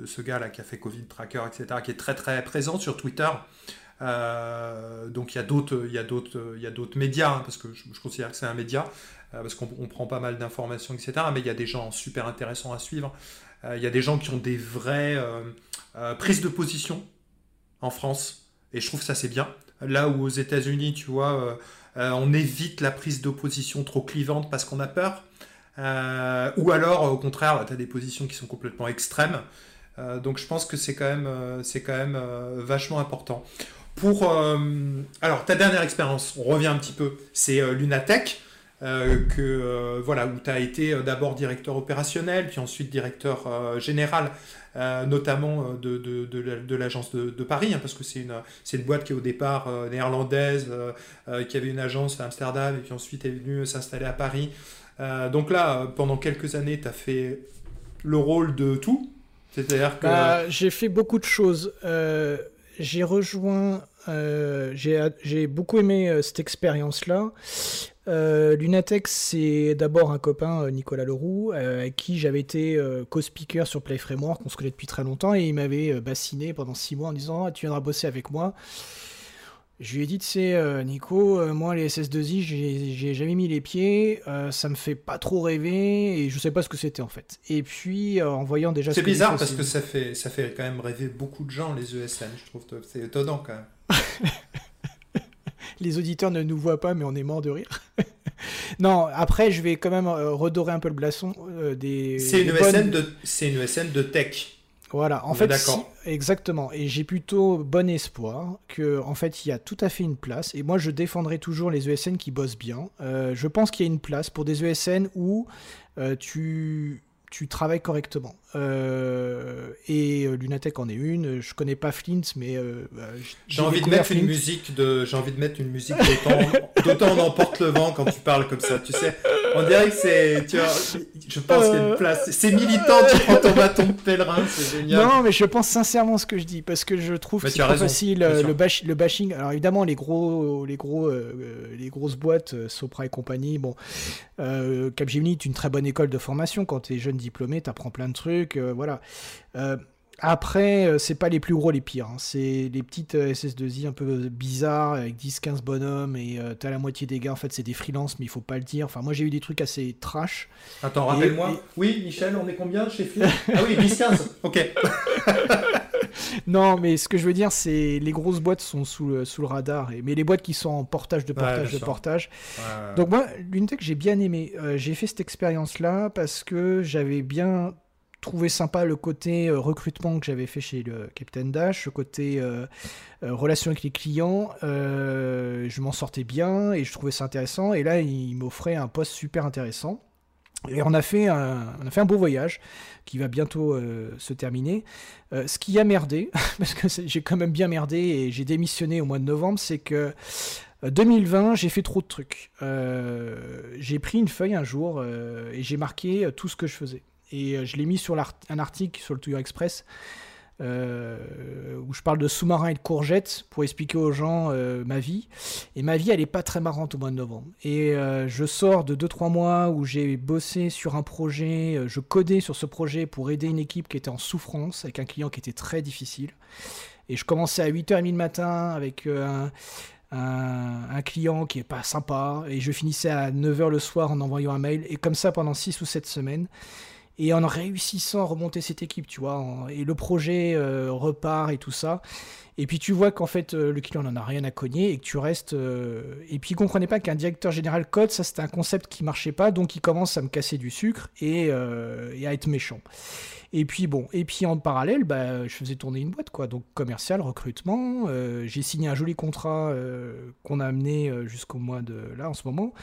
ce gars-là qui a fait Covid Tracker, etc., qui est très très présent sur Twitter. Euh, donc il y a d'autres, il y a d'autres, il y a d'autres médias, hein, parce que je, considère que c'est un média, euh, parce qu'on prend pas mal d'informations, etc. Mais il y a des gens super intéressants à suivre. il y a des gens qui ont des vraies prises de position en France, et je trouve ça c'est bien. Là où aux États-Unis, tu vois, on évite la prise d'opposition trop clivante parce qu'on a peur. Euh, ou alors, au contraire, tu as des positions qui sont complètement extrêmes. Euh, donc je pense que c'est quand même, euh, c'est quand même vachement important. Pour alors ta dernière expérience, on revient un petit peu, c'est Lunatech. Que voilà où tu as été d'abord directeur opérationnel puis ensuite directeur général notamment de, de, de, l'agence de, Paris hein, parce que c'est une, une boîte qui est au départ néerlandaise qui avait une agence à Amsterdam et puis ensuite est venue s'installer à Paris euh, donc là, pendant quelques années, tu as fait le rôle de tout. C'est-à-dire que. Bah, j'ai fait beaucoup de choses. Euh, j'ai rejoint. Euh, j'ai beaucoup aimé cette expérience-là. Lunatech, c'est d'abord un copain, Nicolas Leroux, avec qui j'avais été co-speaker sur Play Framework, on se connaît depuis très longtemps, et il m'avait bassiné pendant six mois en disant ah, Tu viendras bosser avec moi. Je lui ai dit, tu sais, euh, Nico, euh, moi, les SS2I, j'ai j'ai jamais mis les pieds, euh, ça me fait pas trop rêver, et je sais pas ce que c'était en fait. Et puis, euh, en voyant déjà ce C'est que bizarre parce SS2I que ça fait, ça fait quand même rêver beaucoup de gens, les ESN, je trouve. C'est étonnant quand même. Les auditeurs ne nous voient pas, mais on est mort de rire. non, après, je vais quand même euh, redorer un peu le blason euh, des. C'est une, bonnes- ESN de, une de tech. Voilà, en fait, si- exactement. Et j'ai plutôt bon espoir que, en fait, il y a tout à fait une place. Et moi, je défendrai toujours les ESN qui bossent bien. Euh, je pense qu'il y a une place pour des ESN où euh, tu tu travailles correctement. Euh, et euh, Lunatech en est une. Je connais pas Flint, mais euh, bah, J'ai envie de mettre une musique de, j'ai envie de mettre une musique d'autant on emporte le vent quand tu parles comme ça. Tu sais, on dirait que c'est, tu vois, je pense qu'il y a une place. C'est militant, tu prends ton bâton de pèlerin, c'est génial. Non, mais je pense sincèrement ce que je dis parce que je trouve Mais que c'est trop raison, facile le, bash- le bashing. Alors évidemment, les gros, les gros, euh, euh, les grosses boîtes, euh, Sopra et compagnie. Bon, euh, Capgemini est une très bonne école de formation. Quand tu es jeune diplômé, tu apprends plein de trucs. euh, voilà. Euh, après, euh, c'est pas les plus gros les pires. hein. C'est les petites euh, SS2I un peu bizarres avec 10-15 bonhommes et euh, t'as la moitié des gars. En fait, c'est des freelances, mais il faut pas le dire. Enfin, moi, j'ai eu des trucs assez trash. Attends, rappelle-moi. Et- Oui, Michel, on est combien chez Flint Ah oui, 10-15. Ok. Non, mais ce que je veux dire, c'est les grosses boîtes sont sous le, sous le radar. Et, mais les boîtes qui sont en portage de portage de portage. Ouais. Donc moi, l'Unitech, j'ai bien aimé. Euh, j'ai fait cette expérience-là parce que j'avais bien trouvé sympa le côté euh, recrutement que j'avais fait chez le Captain Dash, le côté euh, euh, relation avec les clients. Je m'en sortais bien et je trouvais ça intéressant. Et là, il m'offrait un poste super intéressant. Et on a fait un, fait un beau voyage qui va bientôt se terminer. Ce qui a merdé, parce que j'ai quand même bien merdé et j'ai démissionné au mois de novembre, c'est que euh, 2020, j'ai fait trop de trucs. J'ai pris une feuille un jour et j'ai marqué tout ce que je faisais. Et euh, je l'ai mis sur un article sur le Touilleur Express euh, où je parle de sous-marins et de courgettes pour expliquer aux gens euh, ma vie. Et ma vie, elle est pas très marrante au mois de novembre. Et je sors de 2-3 mois où j'ai bossé sur un projet, je codais sur ce projet pour aider une équipe qui était en souffrance, avec un client qui était très difficile. Et je commençais à 8h30 le matin avec un, un, un client qui est pas sympa, et je finissais à 9h le soir en envoyant un mail, et comme ça pendant 6 ou 7 semaines. Et en réussissant à remonter cette équipe, tu vois, et le projet euh, repart et tout ça. Et puis tu vois qu'en fait euh, le client n'en a rien à cogner et que tu restes. euh, Et puis il comprenait pas qu'un directeur général code, ça c'était un concept qui marchait pas, donc il commence à me casser du sucre et, et à être méchant. Et puis bon, et puis en parallèle, bah, je faisais tourner une boîte quoi, donc commercial, recrutement. J'ai signé un joli contrat qu'on a amené jusqu'au mois de là en ce moment.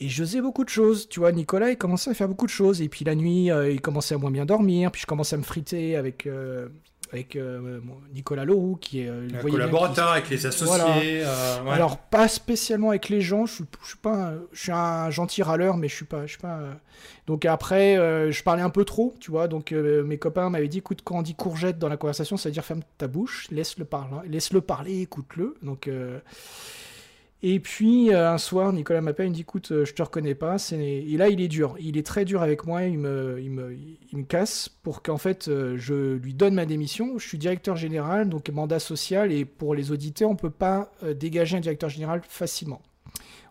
Et je faisais beaucoup de choses, tu vois, Nicolas, il commençait à faire beaucoup de choses, et puis la nuit, euh, il commençait à moins bien dormir, puis je commençais à me friter avec, euh, avec euh, Nicolas Leroux, qui est... Un collaborateur avec les associés. Voilà. ouais. alors pas spécialement avec les gens, je suis, je suis pas, un- je suis un gentil râleur, mais je suis pas, je suis pas. Donc après, je parlais un peu trop, tu vois. Donc mes copains m'avaient dit, écoute, quand on dit courgette dans la conversation, ça veut dire ferme ta bouche, laisse-le parler, laisse-le parler, écoute-le. Donc et puis euh, un soir, Nicolas m'appelle, il me dit, écoute, euh, je te reconnais pas. Et là, il est dur, il est très dur avec moi. Il me, casse pour qu'en fait, euh, je lui donne ma démission. Je suis directeur général, donc mandat social, et pour les auditeurs, on peut pas dégager un directeur général facilement.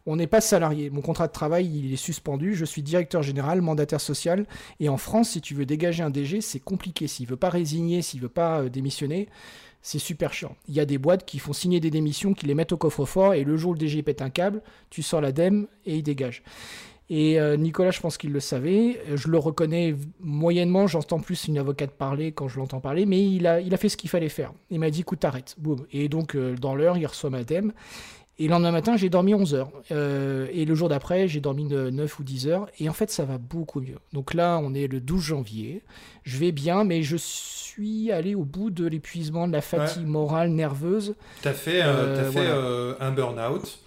On n'est pas salarié. Mon contrat de travail, il est suspendu. Je suis directeur général, mandataire social. Et en France, si tu veux dégager un DG, c'est compliqué. S'il veut pas résigner, s'il veut pas démissionner, c'est super chiant. Il y a des boîtes qui font signer des démissions, qui les mettent au coffre-fort, et le jour où le DG pète un câble, tu sors l'ADEME et il dégage. Et euh, Nicolas, je pense qu'il le savait. Je le reconnais moyennement. J'entends plus une avocate parler quand je l'entends parler, mais il a, il a fait ce qu'il fallait faire. Il m'a dit, écoute, arrête. Boum. Et donc, euh, dans l'heure, il reçoit ma. Et le lendemain matin, j'ai dormi 11 heures. Euh, et le jour d'après, j'ai dormi de 9 ou 10 heures. Et en fait, ça va beaucoup mieux. Donc là, on est le 12 janvier. Je vais bien, mais je suis allé au bout de l'épuisement, de la fatigue morale, nerveuse. T'as fait, euh, Euh, t'as fait voilà. euh, un burn-out.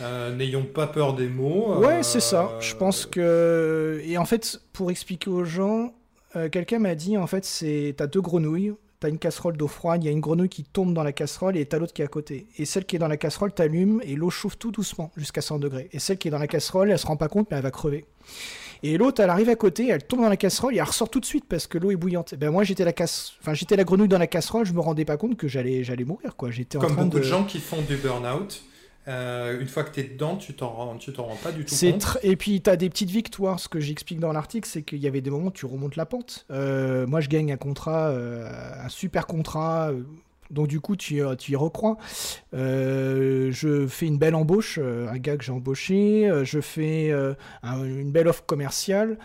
Euh, N'ayons pas peur des mots. Ouais, euh, c'est ça. Je pense que. Et en fait, pour expliquer aux gens, euh, quelqu'un m'a dit en fait, c'est t'as deux grenouilles. T'as une casserole d'eau froide, il y a une grenouille qui tombe dans la casserole et t'as l'autre qui est à côté. Et celle qui est dans la casserole, t'allumes et l'eau chauffe tout doucement jusqu'à 100 degrés. Et celle qui est dans la casserole, elle se rend pas compte, mais elle va crever. Et l'autre, elle arrive à côté, elle tombe dans la casserole et elle ressort tout de suite parce que l'eau est bouillante. Ben moi, j'étais la casse, enfin j'étais la grenouille dans la casserole, je me rendais pas compte que j'allais, j'allais mourir quoi. J'étais Comme en train beaucoup de, de gens qui font du burn-out. Euh, une fois que tu es dedans, tu t'en rends, tu t'en rends pas du tout compte. Et puis, tu as des petites victoires. Ce que j'explique dans l'article, c'est qu'il y avait des moments où tu remontes la pente. Euh, moi, je gagne un contrat, euh, un super contrat. donc, du coup, tu, tu y recrois. Euh, je fais une belle embauche, un gars que j'ai embauché. je fais euh, un- une belle offre commerciale.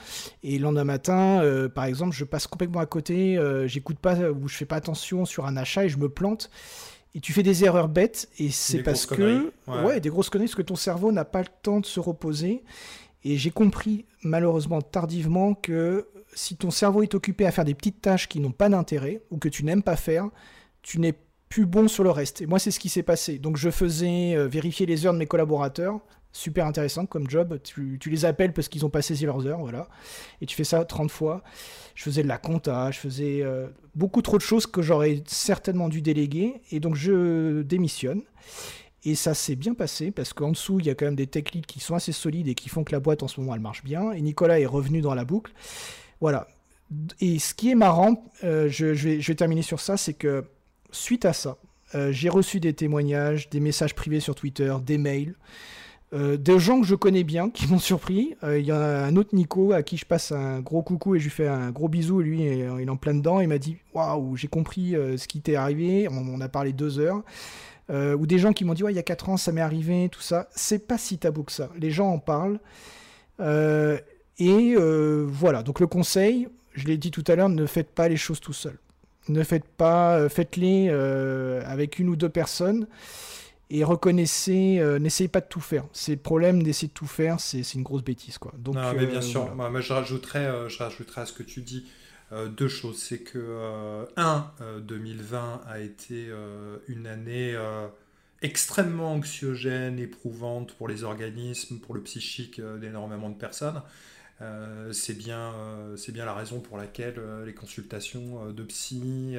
Et le lendemain matin, euh, par exemple, je passe complètement à côté. J'écoute pas ou je fais pas attention sur un achat et je me plante. Et tu fais des erreurs bêtes. Et c'est parce que. ouais, des grosses conneries, parce que ton cerveau n'a pas le temps de se reposer. Et j'ai compris, malheureusement tardivement, que si ton cerveau est occupé à faire des petites tâches qui n'ont pas d'intérêt ou que tu n'aimes pas faire, tu n'es plus bon sur le reste. Et moi, c'est ce qui s'est passé. Donc, je faisais euh, vérifier les heures de mes collaborateurs. Super intéressant comme job. Tu, les appelles parce qu'ils n'ont pas saisi leurs heures, voilà. Et tu fais ça 30 fois. Je faisais de la compta, je faisais euh, beaucoup trop de choses que j'aurais certainement dû déléguer. Et donc, je démissionne. Et ça s'est bien passé parce qu'en dessous, il y a quand même des tech leads qui sont assez solides et qui font que la boîte en ce moment elle marche bien. Et Nicolas est revenu dans la boucle. Voilà. Et ce qui est marrant, euh, je, je vais, je vais terminer sur ça, c'est que suite à ça, euh, j'ai reçu des témoignages, des messages privés sur Twitter, des mails, euh, de gens que je connais bien qui m'ont surpris. Euh, Il y a un autre Nico à qui je passe un gros coucou et je lui fais un gros bisou. Lui, il est en plein dedans. Il m'a dit Waouh, j'ai compris euh, ce qui t'est arrivé. On, on a parlé deux heures. Euh, ou des gens qui m'ont dit ouais il y a 4 ans ça m'est arrivé tout ça c'est pas si tabou que ça les gens en parlent Euh, et euh, voilà donc le conseil je l'ai dit tout à l'heure ne faites pas les choses tout seul ne faites pas euh, faites-les euh, avec une ou deux personnes et reconnaissez euh, n'essayez pas de tout faire c'est le problème d'essayer de tout faire c'est c'est une grosse bêtise quoi donc non, mais bien euh, sûr. voilà. Moi, moi, je rajouterais, euh, je rajouterais à ce que tu dis deux choses. C'est que, un, euh, 2020 a été une année extrêmement anxiogène, éprouvante pour les organismes, pour le psychique d'énormément de personnes. C'est bien, c'est bien la raison pour laquelle les consultations de psy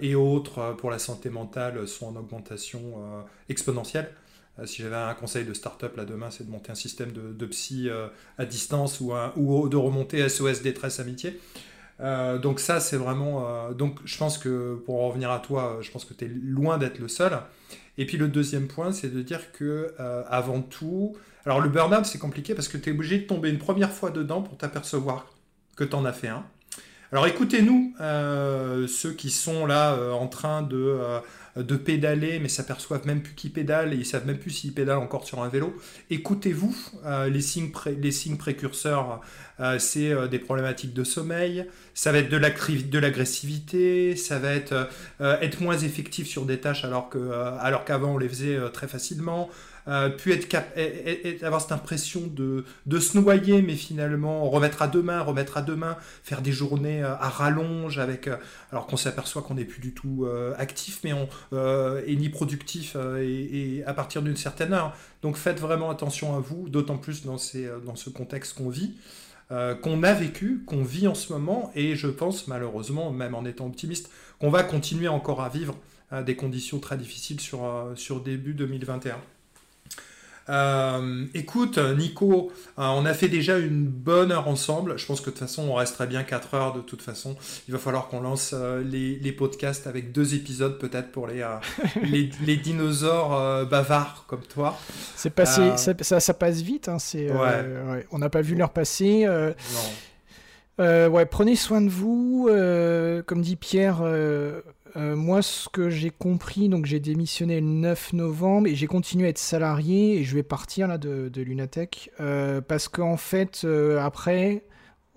et autres euh, pour la santé mentale sont en augmentation euh, exponentielle. Euh, si j'avais un conseil de start-up là demain, c'est de monter un système de, psy euh, à distance ou, de remonter SOS détresse amitié. Euh, donc ça, c'est vraiment... euh, donc je pense que, pour en revenir à toi, euh, je pense que tu es loin d'être le seul. Et puis le deuxième point, c'est de dire que, euh, avant tout... Alors le burn-out, c'est compliqué parce que tu es obligé de tomber une première fois dedans pour t'apercevoir que tu en as fait un. Alors écoutez-nous, euh, ceux qui sont là euh, en train de, euh, de pédaler, mais s'aperçoivent même plus qu'ils pédalent et ils savent même plus s'ils pédalent encore sur un vélo. Écoutez-vous, les, signes précurseurs, c'est des problématiques de sommeil, ça va être de l'agressivité, ça va être être moins effectif sur des tâches alors qu'avant on les faisait très facilement. Euh, puis être cap- avoir cette impression de, de se noyer, mais finalement remettre à demain, remettre à demain, faire des journées euh, à rallonge avec, euh, alors qu'on s'aperçoit qu'on n'est plus du tout euh, actif, mais on et ni productif et, à partir d'une certaine heure. Donc faites vraiment attention à vous, d'autant plus dans, ces, dans ce contexte qu'on vit, qu'on a vécu, qu'on vit en ce moment, et je pense malheureusement, même en étant optimiste, qu'on va continuer encore à vivre des conditions très difficiles sur, sur début 2021. Euh, écoute, Nico, euh, on a fait déjà une bonne heure ensemble. Je pense que de toute façon, on resterait bien 4 heures de toute façon. Il va falloir qu'on lance euh, les, les podcasts avec deux épisodes peut-être pour les, les, les dinosaures bavards comme toi. c'est passé ça, ça, ça passe vite hein, ouais. on n'a pas vu l'heure passer Non. Euh, ouais, prenez soin de vous. euh, comme dit Pierre, euh, euh, moi, ce que j'ai compris, donc j'ai démissionné le 9 novembre et j'ai continué à être salarié et je vais partir là de, Lunatech euh, parce qu'en fait, euh, après,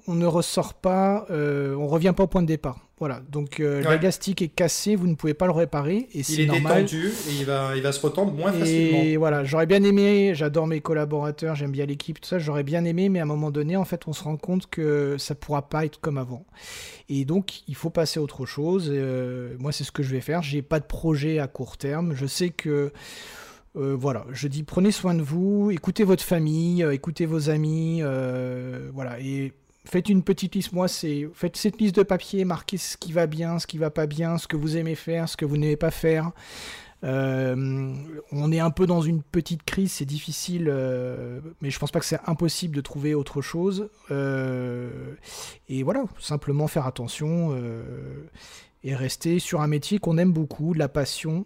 on ne ressort pas, on revient pas au point de départ. Voilà, donc euh, Ouais. l'élastique est cassé, vous ne pouvez pas le réparer et Il c'est est normal. détendu et il va, il va se retendre moins facilement. Et voilà, j'aurais bien aimé, j'adore mes collaborateurs, j'aime bien l'équipe, tout ça, j'aurais bien aimé, mais à un moment donné, en fait, on se rend compte que ça pourra pas être comme avant. Et donc, il faut passer à autre chose. Euh, moi, c'est ce que je vais faire. J'ai pas de projet à court terme. Je sais que. euh, voilà, je dis prenez soin de vous, écoutez votre famille, euh, écoutez vos amis, voilà, et faites une petite liste. Moi, c'est faites cette liste de papier, marquez ce qui va bien, ce qui va pas bien, ce que vous aimez faire, ce que vous n'aimez pas faire. on est un peu dans une petite crise, c'est difficile, mais je pense pas que c'est impossible de trouver autre chose. et voilà, simplement faire attention et rester sur un métier qu'on aime beaucoup, la passion,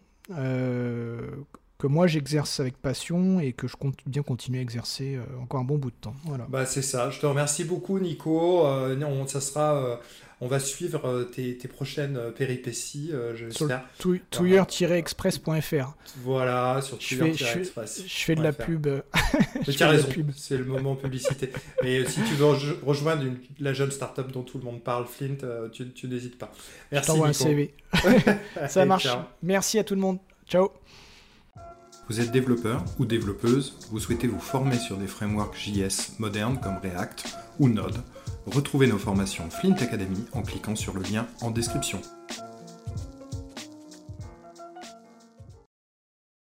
que moi j'exerce avec passion et que je compte bien continuer à exercer euh, encore un bon bout de temps. Voilà. Bah, c'est ça. Je te remercie beaucoup, Nico. Euh, non, ça sera. Euh, on va suivre tes, tes, prochaines péripéties, j'espère. Sur touyer-express.fr. Voilà, sur touyer-express. Je, fais de la pub. tu as raison, c'est le moment publicité. Mais si tu veux rejoindre la jeune startup dont tout le monde parle, Flint, tu, tu n'hésites pas. Merci. Je un CV. ça marche. Merci à tout le monde. Ciao. Vous êtes développeur ou développeuse, vous souhaitez vous former sur des frameworks JS modernes comme React ou Node, retrouvez nos formations Flint Academy en cliquant sur le lien en description.